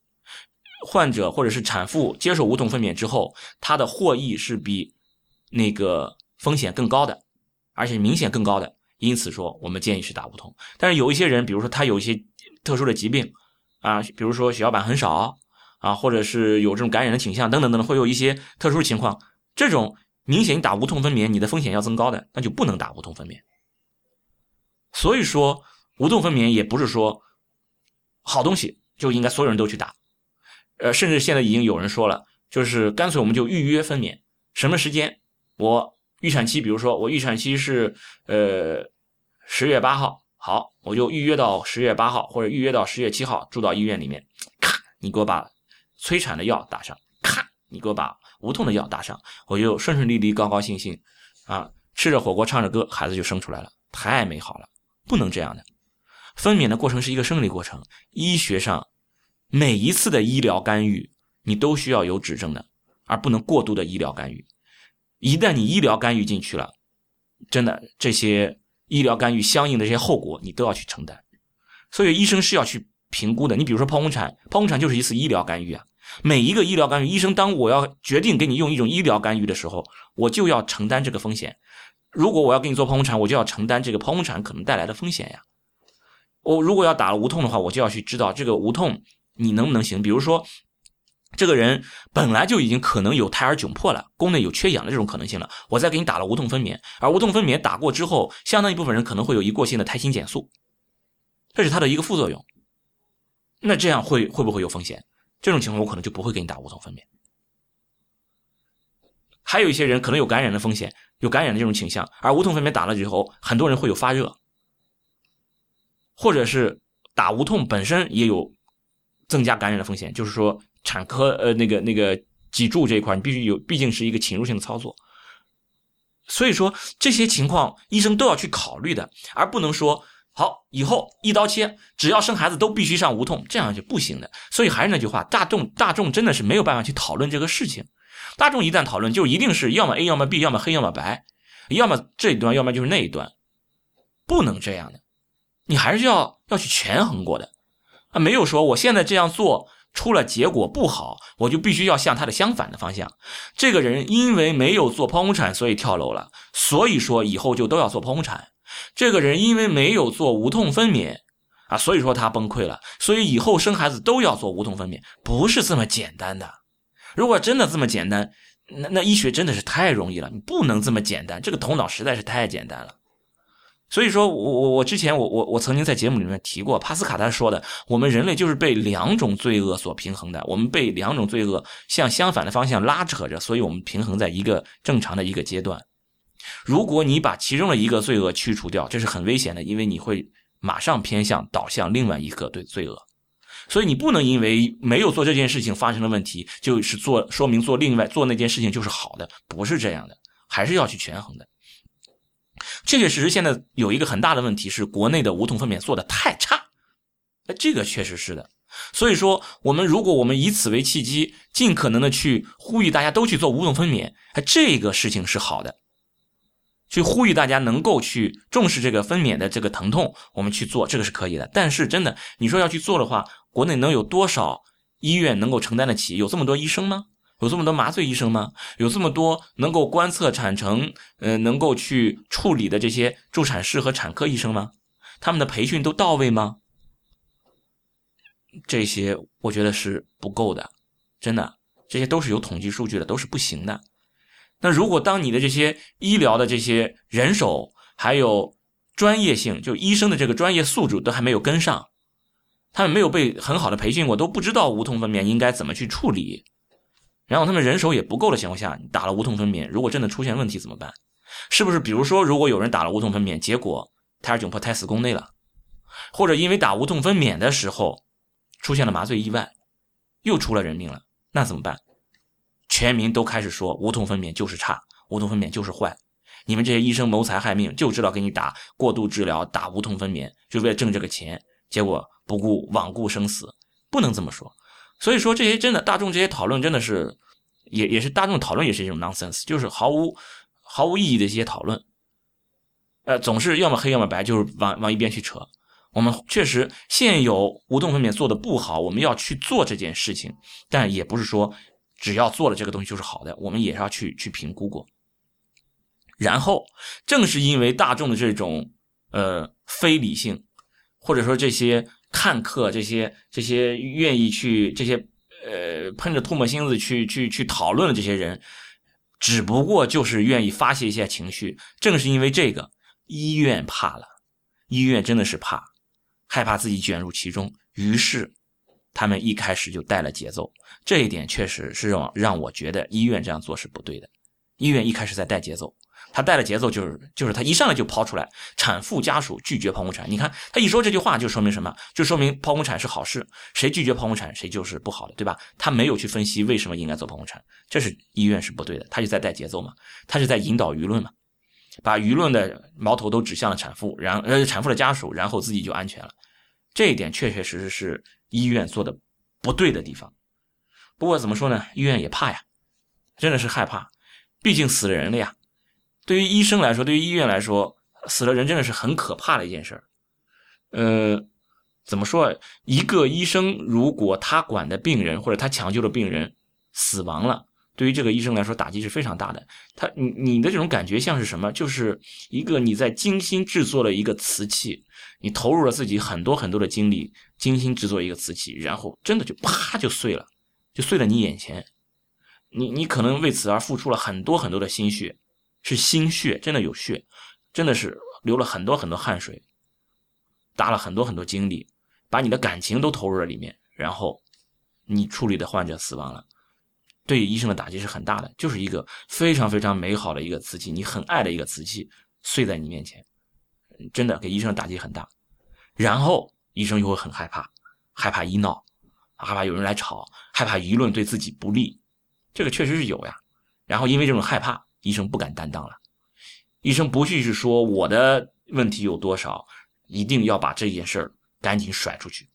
Speaker 1: 患者或者是产妇接受无痛分娩之后，它的获益是比那个风险更高的，而且明显更高的。因此说，我们建议是打无痛。但是有一些人，比如说他有一些特殊的疾病。啊，比如说血小板很少啊，或者是有这种感染的倾向等等等等，会有一些特殊情况，这种明显打无痛分娩，你的风险要增高的，那就不能打无痛分娩。所以说，无痛分娩也不是说好东西就应该所有人都去打，呃，甚至现在已经有人说了，就是干脆我们就预约分娩，什么时间我预产期，比如说我预产期是呃十月八号。好，我就预约到十月八号，或者预约到十月七号，住到医院里面。咔，你给我把催产的药打上。咔，你给我把无痛的药打上，我就顺顺利利、高高兴兴，啊，吃着火锅，唱着歌，孩子就生出来了，太美好了。不能这样的，分娩的过程是一个生理过程，医学上每一次的医疗干预，你都需要有指证的，而不能过度的医疗干预。一旦你医疗干预进去了，真的这些。医疗干预相应的这些后果，你都要去承担，所以医生是要去评估的。你比如说剖宫产，剖宫产就是一次医疗干预啊。每一个医疗干预，医生当我要决定给你用一种医疗干预的时候，我就要承担这个风险。如果我要给你做剖宫产，我就要承担这个剖宫产可能带来的风险呀。我如果要打了无痛的话，我就要去知道这个无痛你能不能行。比如说。这个人本来就已经可能有胎儿窘迫了，宫内有缺氧的这种可能性了。我再给你打了无痛分娩，而无痛分娩打过之后，相当一部分人可能会有一过性的胎心减速，这是它的一个副作用。那这样会会不会有风险？这种情况我可能就不会给你打无痛分娩。还有一些人可能有感染的风险，有感染的这种倾向，而无痛分娩打了之后，很多人会有发热，或者是打无痛本身也有增加感染的风险，就是说。产科呃，那个那个脊柱这一块，你必须有，毕竟是一个侵入性的操作，所以说这些情况医生都要去考虑的，而不能说好以后一刀切，只要生孩子都必须上无痛，这样就不行的。所以还是那句话，大众大众真的是没有办法去讨论这个事情，大众一旦讨论，就一定是要么 A 要么 B，要么黑要么白，要么这一端，要么就是那一端，不能这样的，你还是要要去权衡过的，啊，没有说我现在这样做。出了结果不好，我就必须要向他的相反的方向。这个人因为没有做剖宫产，所以跳楼了，所以说以后就都要做剖宫产。这个人因为没有做无痛分娩啊，所以说他崩溃了，所以以后生孩子都要做无痛分娩，不是这么简单的。如果真的这么简单，那那医学真的是太容易了，你不能这么简单，这个头脑实在是太简单了。所以说，我我我之前我我我曾经在节目里面提过，帕斯卡他说的，我们人类就是被两种罪恶所平衡的，我们被两种罪恶向相反的方向拉扯着，所以我们平衡在一个正常的一个阶段。如果你把其中的一个罪恶去除掉，这是很危险的，因为你会马上偏向导向另外一个对罪恶。所以你不能因为没有做这件事情发生了问题，就是做说明做另外做那件事情就是好的，不是这样的，还是要去权衡的。确确实实，现在有一个很大的问题是，国内的无痛分娩做的太差。哎，这个确实是的。所以说，我们如果我们以此为契机，尽可能的去呼吁大家都去做无痛分娩，哎，这个事情是好的。去呼吁大家能够去重视这个分娩的这个疼痛，我们去做这个是可以的。但是真的，你说要去做的话，国内能有多少医院能够承担得起？有这么多医生吗？有这么多麻醉医生吗？有这么多能够观测产程、呃，能够去处理的这些助产士和产科医生吗？他们的培训都到位吗？这些我觉得是不够的，真的，这些都是有统计数据的，都是不行的。那如果当你的这些医疗的这些人手还有专业性，就医生的这个专业素质都还没有跟上，他们没有被很好的培训过，都不知道无痛分娩应该怎么去处理，然后他们人手也不够的情况下，打了无痛分娩，如果真的出现问题怎么办？是不是？比如说，如果有人打了无痛分娩，结果胎儿窘迫，胎死宫内了，或者因为打无痛分娩的时候出现了麻醉意外，又出了人命了，那怎么办？全民都开始说无痛分娩就是差，无痛分娩就是坏。你们这些医生谋财害命，就知道给你打过度治疗、打无痛分娩，就为了挣这个钱。结果不顾罔顾生死，不能这么说。所以说这些真的大众这些讨论真的是，也也是大众讨论也是一种 nonsense，就是毫无毫无意义的一些讨论。呃，总是要么黑要么白，就是往往一边去扯。我们确实现有无痛分娩做的不好，我们要去做这件事情，但也不是说。只要做了这个东西就是好的，我们也是要去去评估过。然后，正是因为大众的这种呃非理性，或者说这些看客、这些这些愿意去这些呃喷着唾沫星子去去去讨论的这些人，只不过就是愿意发泄一下情绪。正是因为这个，医院怕了，医院真的是怕，害怕自己卷入其中，于是。他们一开始就带了节奏，这一点确实是让让我觉得医院这样做是不对的。医院一开始在带节奏，他带了节奏就是就是他一上来就抛出来，产妇家属拒绝剖宫产。你看他一说这句话，就说明什么？就说明剖宫产是好事，谁拒绝剖宫产谁就是不好的，对吧？他没有去分析为什么应该做剖宫产，这是医院是不对的。他就在带节奏嘛，他是在引导舆论嘛，把舆论的矛头都指向了产妇，然呃产妇的家属，然后自己就安全了。这一点确确实实是。医院做的不对的地方，不过怎么说呢？医院也怕呀，真的是害怕，毕竟死了人了呀。对于医生来说，对于医院来说，死了人真的是很可怕的一件事儿。呃，怎么说？一个医生如果他管的病人或者他抢救的病人死亡了，对于这个医生来说打击是非常大的。他你你的这种感觉像是什么？就是一个你在精心制作了一个瓷器。你投入了自己很多很多的精力，精心制作一个瓷器，然后真的就啪就碎了，就碎在你眼前。你你可能为此而付出了很多很多的心血，是心血，真的有血，真的是流了很多很多汗水，搭了很多很多精力，把你的感情都投入了里面，然后你处理的患者死亡了，对医生的打击是很大的。就是一个非常非常美好的一个瓷器，你很爱的一个瓷器，碎在你面前。真的给医生的打击很大，然后医生又会很害怕，害怕医闹，害怕有人来吵，害怕舆论对自己不利，这个确实是有呀。然后因为这种害怕，医生不敢担当了，医生不去是说我的问题有多少，一定要把这件事儿赶紧甩出去，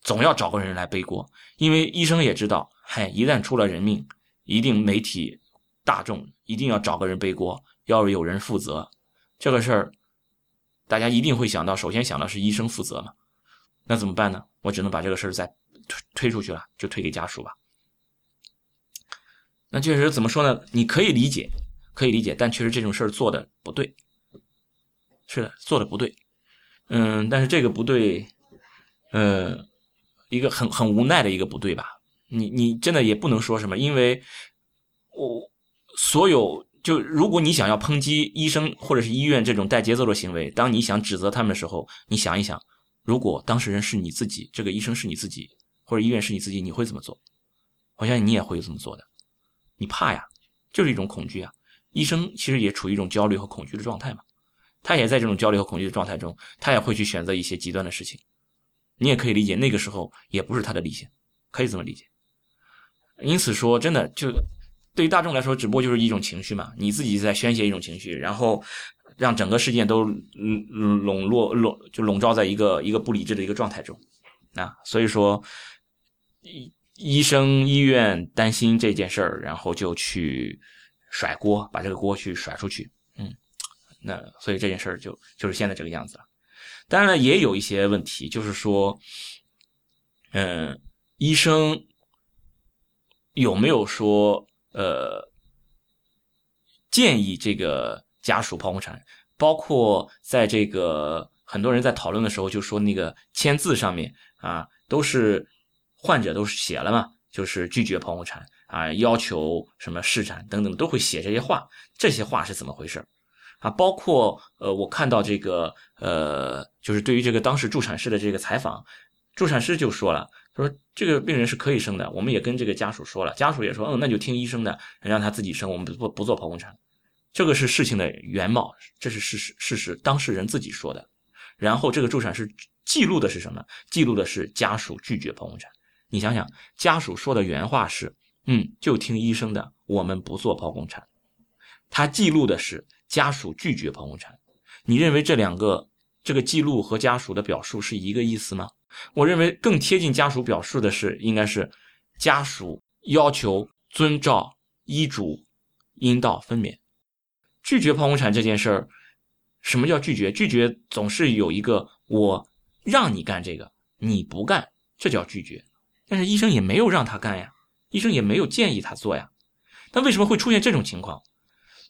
Speaker 1: 总要找个人来背锅，因为医生也知道，嗨，一旦出了人命，一定媒体大众一定要找个人背锅，要有人负责这个事儿。大家一定会想到，首先想到是医生负责嘛？那怎么办呢？我只能把这个事儿再推推出去了，就推给家属吧。那确实怎么说呢？你可以理解，可以理解，但确实这种事儿做的不对。是的，做的不对。嗯，但是这个不对，呃，一个很很无奈的一个不对吧？你你真的也不能说什么，因为我所有。就如果你想要抨击医生或者是医院这种带节奏的行为，当你想指责他们的时候，你想一想，如果当事人是你自己，这个医生是你自己，或者医院是你自己，你会怎么做？我相信你也会这么做的。你怕呀，就是一种恐惧啊。医生其实也处于一种焦虑和恐惧的状态嘛，他也在这种焦虑和恐惧的状态中，他也会去选择一些极端的事情。你也可以理解，那个时候也不是他的理性，可以这么理解。因此说，真的就。对于大众来说，只不过就是一种情绪嘛，你自己在宣泄一种情绪，然后让整个事件都嗯笼络笼就笼罩在一个一个不理智的一个状态中，啊，所以说，医医生医院担心这件事儿，然后就去甩锅，把这个锅去甩出去。嗯，那所以这件事儿就就是现在这个样子了。当然了，也有一些问题，就是说，嗯，医生有没有说呃建议这个家属剖宫产？包括在这个很多人在讨论的时候，就说那个签字上面啊，都是患者都是写了嘛，就是拒绝剖宫产啊，要求什么试产等等，都会写这些话。这些话是怎么回事啊？包括呃，我看到这个呃，就是对于这个当时助产士的这个采访，助产师就说了，他说这个病人是可以生的，我们也跟这个家属说了，家属也说，嗯，那就听医生的，让他自己生，我们不不做剖宫产。这个是事情的原貌，这是事实，事实当事人自己说的。然后这个助产士记录的是什么？记录的是家属拒绝剖宫产。你想想，家属说的原话是：“嗯，就听医生的，我们不做剖宫产。”他记录的是家属拒绝剖宫产。你认为这两个这个记录和家属的表述是一个意思吗？我认为更贴近家属表述的是，应该是家属要求遵照医嘱阴道分娩。拒绝剖宫产这件事儿，什么叫拒绝？拒绝总是有一个我让你干这个，你不干，这叫拒绝。但是医生也没有让他干呀，医生也没有建议他做呀。那为什么会出现这种情况？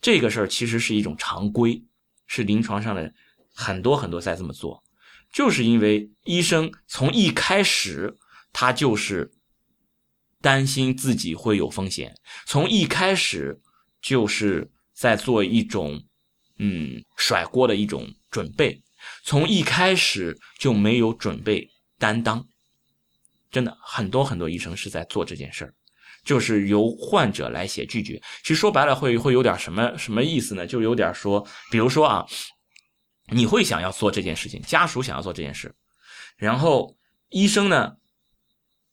Speaker 1: 这个事儿其实是一种常规，是临床上的很多很多在这么做，就是因为医生从一开始他就是担心自己会有风险，从一开始就是。在做一种，嗯，甩锅的一种准备，从一开始就没有准备担当，真的很多很多医生是在做这件事儿，就是由患者来写拒绝。其实说白了会会有点什么什么意思呢？就有点说，比如说啊，你会想要做这件事情，家属想要做这件事，然后医生呢，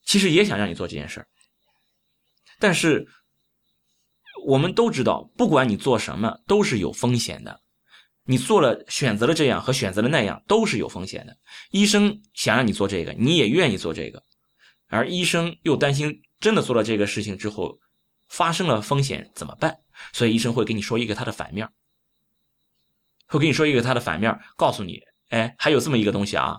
Speaker 1: 其实也想让你做这件事，但是。我们都知道，不管你做什么，都是有风险的。你做了选择了这样和选择了那样，都是有风险的。医生想让你做这个，你也愿意做这个，而医生又担心真的做了这个事情之后发生了风险怎么办？所以医生会给你说一个他的反面，会跟你说一个他的反面，告诉你，哎，还有这么一个东西啊。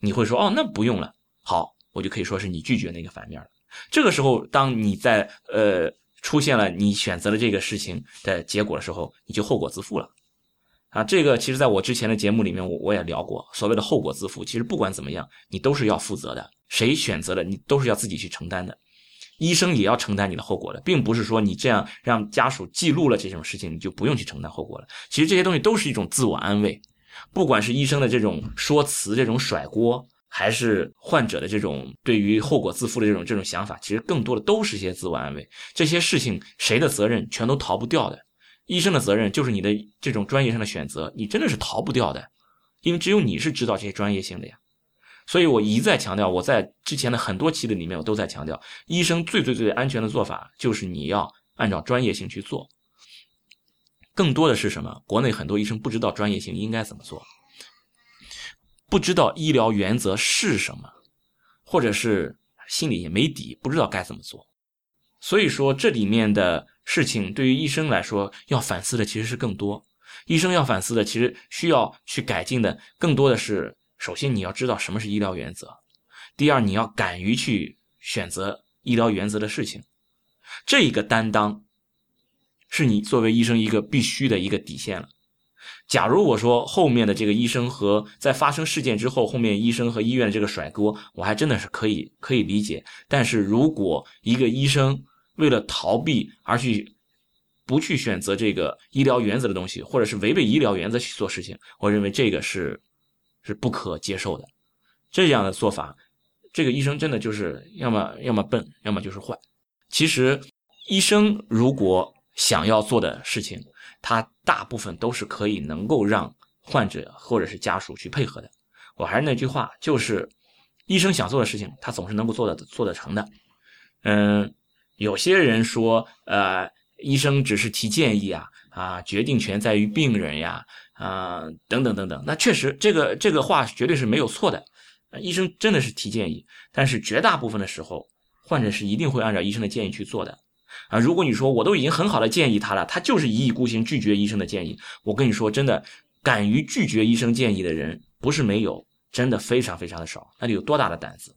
Speaker 1: 你会说，哦，那不用了。好，我就可以说是你拒绝那个反面了。这个时候，当你在呃。出现了你选择了这个事情的结果的时候，你就后果自负了，啊，这个其实在我之前的节目里面我我也聊过，所谓的后果自负，其实不管怎么样，你都是要负责的，谁选择了你都是要自己去承担的，医生也要承担你的后果的，并不是说你这样让家属记录了这种事情，你就不用去承担后果了。其实这些东西都是一种自我安慰，不管是医生的这种说辞，这种甩锅。还是患者的这种对于后果自负的这种这种想法，其实更多的都是一些自我安慰。这些事情谁的责任全都逃不掉的，医生的责任就是你的这种专业上的选择，你真的是逃不掉的，因为只有你是知道这些专业性的呀。所以我一再强调，我在之前的很多期的里面，我都在强调，医生最最最安全的做法就是你要按照专业性去做。更多的是什么？国内很多医生不知道专业性应该怎么做。不知道医疗原则是什么，或者是心里也没底，不知道该怎么做。所以说，这里面的事情对于医生来说，要反思的其实是更多。医生要反思的，其实需要去改进的，更多的是：首先你要知道什么是医疗原则；第二，你要敢于去选择医疗原则的事情。这一个担当，是你作为医生一个必须的一个底线了。假如我说后面的这个医生和在发生事件之后，后面医生和医院的这个甩锅，我还真的是可以可以理解。但是如果一个医生为了逃避而去不去选择这个医疗原则的东西，或者是违背医疗原则去做事情，我认为这个是是不可接受的。这样的做法，这个医生真的就是要么要么笨，要么就是坏。其实医生如果想要做的事情，他大部分都是可以能够让患者或者是家属去配合的。我还是那句话，就是医生想做的事情，他总是能够做的做得成的。嗯，有些人说，呃，医生只是提建议啊，啊，决定权在于病人呀，啊，等等等等。那确实，这个这个话绝对是没有错的。医生真的是提建议，但是绝大部分的时候，患者是一定会按照医生的建议去做的。啊，如果你说我都已经很好的建议他了，他就是一意孤行拒绝医生的建议，我跟你说，真的，敢于拒绝医生建议的人不是没有，真的非常非常的少。那得有多大的胆子？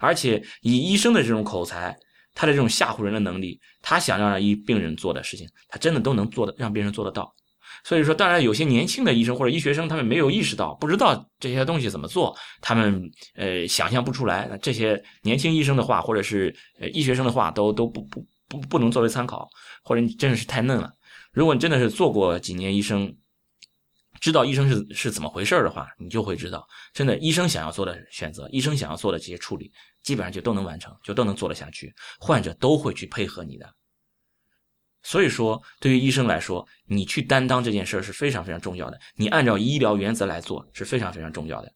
Speaker 1: 而且以医生的这种口才，他的这种吓唬人的能力，他想让医病人做的事情，他真的都能做的，让病人做得到。所以说，当然有些年轻的医生或者医学生，他们没有意识到，不知道这些东西怎么做，他们呃想象不出来。那这些年轻医生的话，或者是呃医学生的话，都都不不不不能作为参考，或者你真的是太嫩了。如果你真的是做过几年医生，知道医生是是怎么回事的话，你就会知道，真的医生想要做的选择，医生想要做的这些处理，基本上就都能完成，就都能做得下去，患者都会去配合你的。所以说，对于医生来说，你去担当这件事是非常非常重要的。你按照医疗原则来做是非常非常重要的。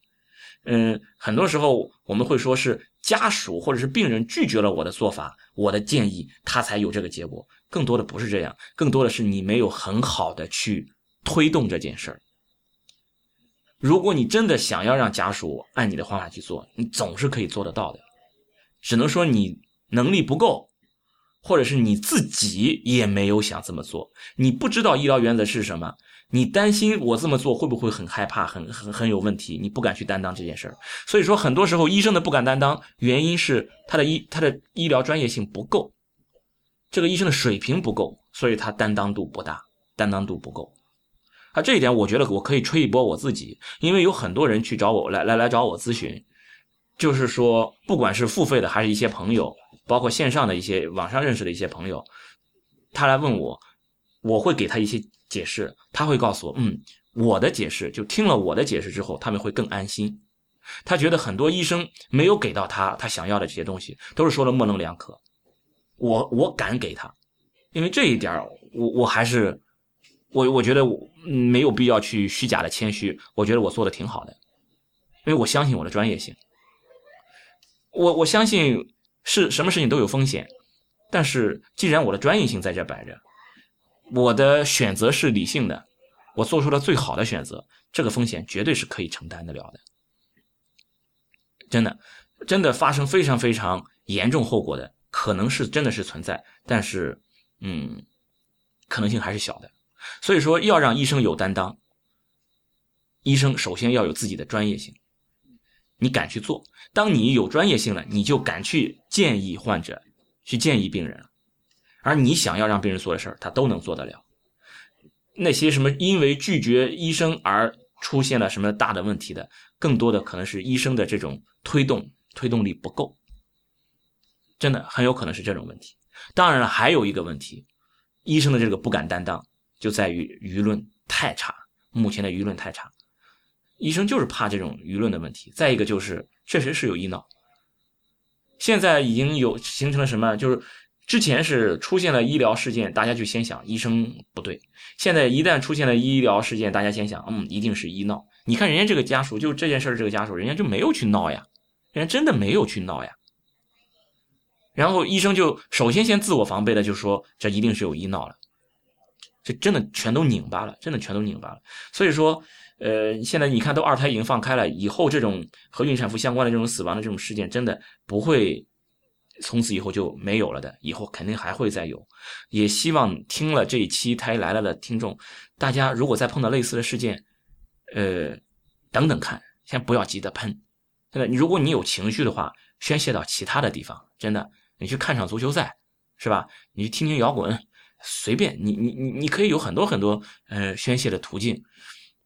Speaker 1: 嗯，很多时候我们会说是家属或者是病人拒绝了我的做法、我的建议，他才有这个结果。更多的不是这样，更多的是你没有很好的去推动这件事儿。如果你真的想要让家属按你的方法去做，你总是可以做得到的，只能说你能力不够。或者是你自己也没有想这么做，你不知道医疗原则是什么，你担心我这么做会不会很害怕，很很很有问题，你不敢去担当这件事儿。所以说，很多时候医生的不敢担当，原因是他的医他的医疗专业性不够，这个医生的水平不够，所以他担当度不大，担当度不够。啊，这一点我觉得我可以吹一波我自己，因为有很多人去找我来来来找我咨询，就是说，不管是付费的还是一些朋友。包括线上的一些网上认识的一些朋友，他来问我，我会给他一些解释，他会告诉我，嗯，我的解释就听了我的解释之后，他们会更安心。他觉得很多医生没有给到他他想要的这些东西，都是说的模棱两可。我我敢给他，因为这一点我我还是我我觉得我没有必要去虚假的谦虚，我觉得我做的挺好的，因为我相信我的专业性，我我相信。是什么事情都有风险，但是既然我的专业性在这摆着，我的选择是理性的，我做出了最好的选择，这个风险绝对是可以承担得了的。真的，真的发生非常非常严重后果的，可能是真的是存在，但是，嗯，可能性还是小的。所以说，要让医生有担当，医生首先要有自己的专业性。你敢去做，当你有专业性了，你就敢去建议患者，去建议病人，而你想要让病人做的事儿，他都能做得了。那些什么因为拒绝医生而出现了什么大的问题的，更多的可能是医生的这种推动推动力不够，真的很有可能是这种问题。当然了，还有一个问题，医生的这个不敢担当，就在于舆论太差，目前的舆论太差。医生就是怕这种舆论的问题，再一个就是确实是有医闹。现在已经有形成了什么？就是之前是出现了医疗事件，大家就先想医生不对；现在一旦出现了医疗事件，大家先想，嗯，一定是医闹。你看人家这个家属，就这件事儿这个家属，人家就没有去闹呀，人家真的没有去闹呀。然后医生就首先先自我防备的就说，这一定是有医闹了，这真的全都拧巴了，真的全都拧巴了。所以说。呃，现在你看，都二胎已经放开了，以后这种和孕产妇相关的这种死亡的这种事件，真的不会从此以后就没有了的，以后肯定还会再有。也希望听了这一期《胎来了》的听众，大家如果再碰到类似的事件，呃，等等看，先不要急着喷。真的，如果你有情绪的话，宣泄到其他的地方，真的，你去看场足球赛，是吧？你去听听摇滚，随便，你你你你可以有很多很多呃宣泄的途径。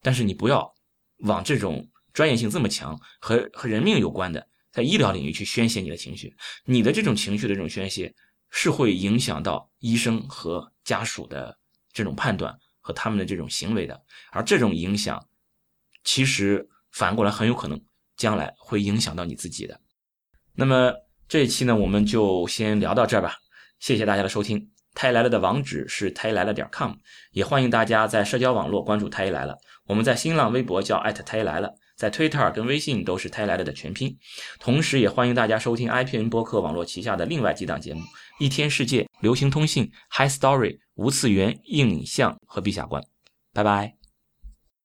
Speaker 1: 但是你不要往这种专业性这么强和和人命有关的，在医疗领域去宣泄你的情绪，你的这种情绪的这种宣泄是会影响到医生和家属的这种判断和他们的这种行为的，而这种影响其实反过来很有可能将来会影响到你自己的。那么这一期呢，我们就先聊到这儿吧，谢谢大家的收听。太来了的网址是太来了点 com，也欢迎大家在社交网络关注太医来了。我们在新浪微博叫艾特太医来了，在 Twitter 跟微信都是太来了的全拼。同时，也欢迎大家收听 IPN 播客网络旗下的另外几档节目：一天世界、流行通信、High Story、无次元、硬影像和陛下观。拜拜。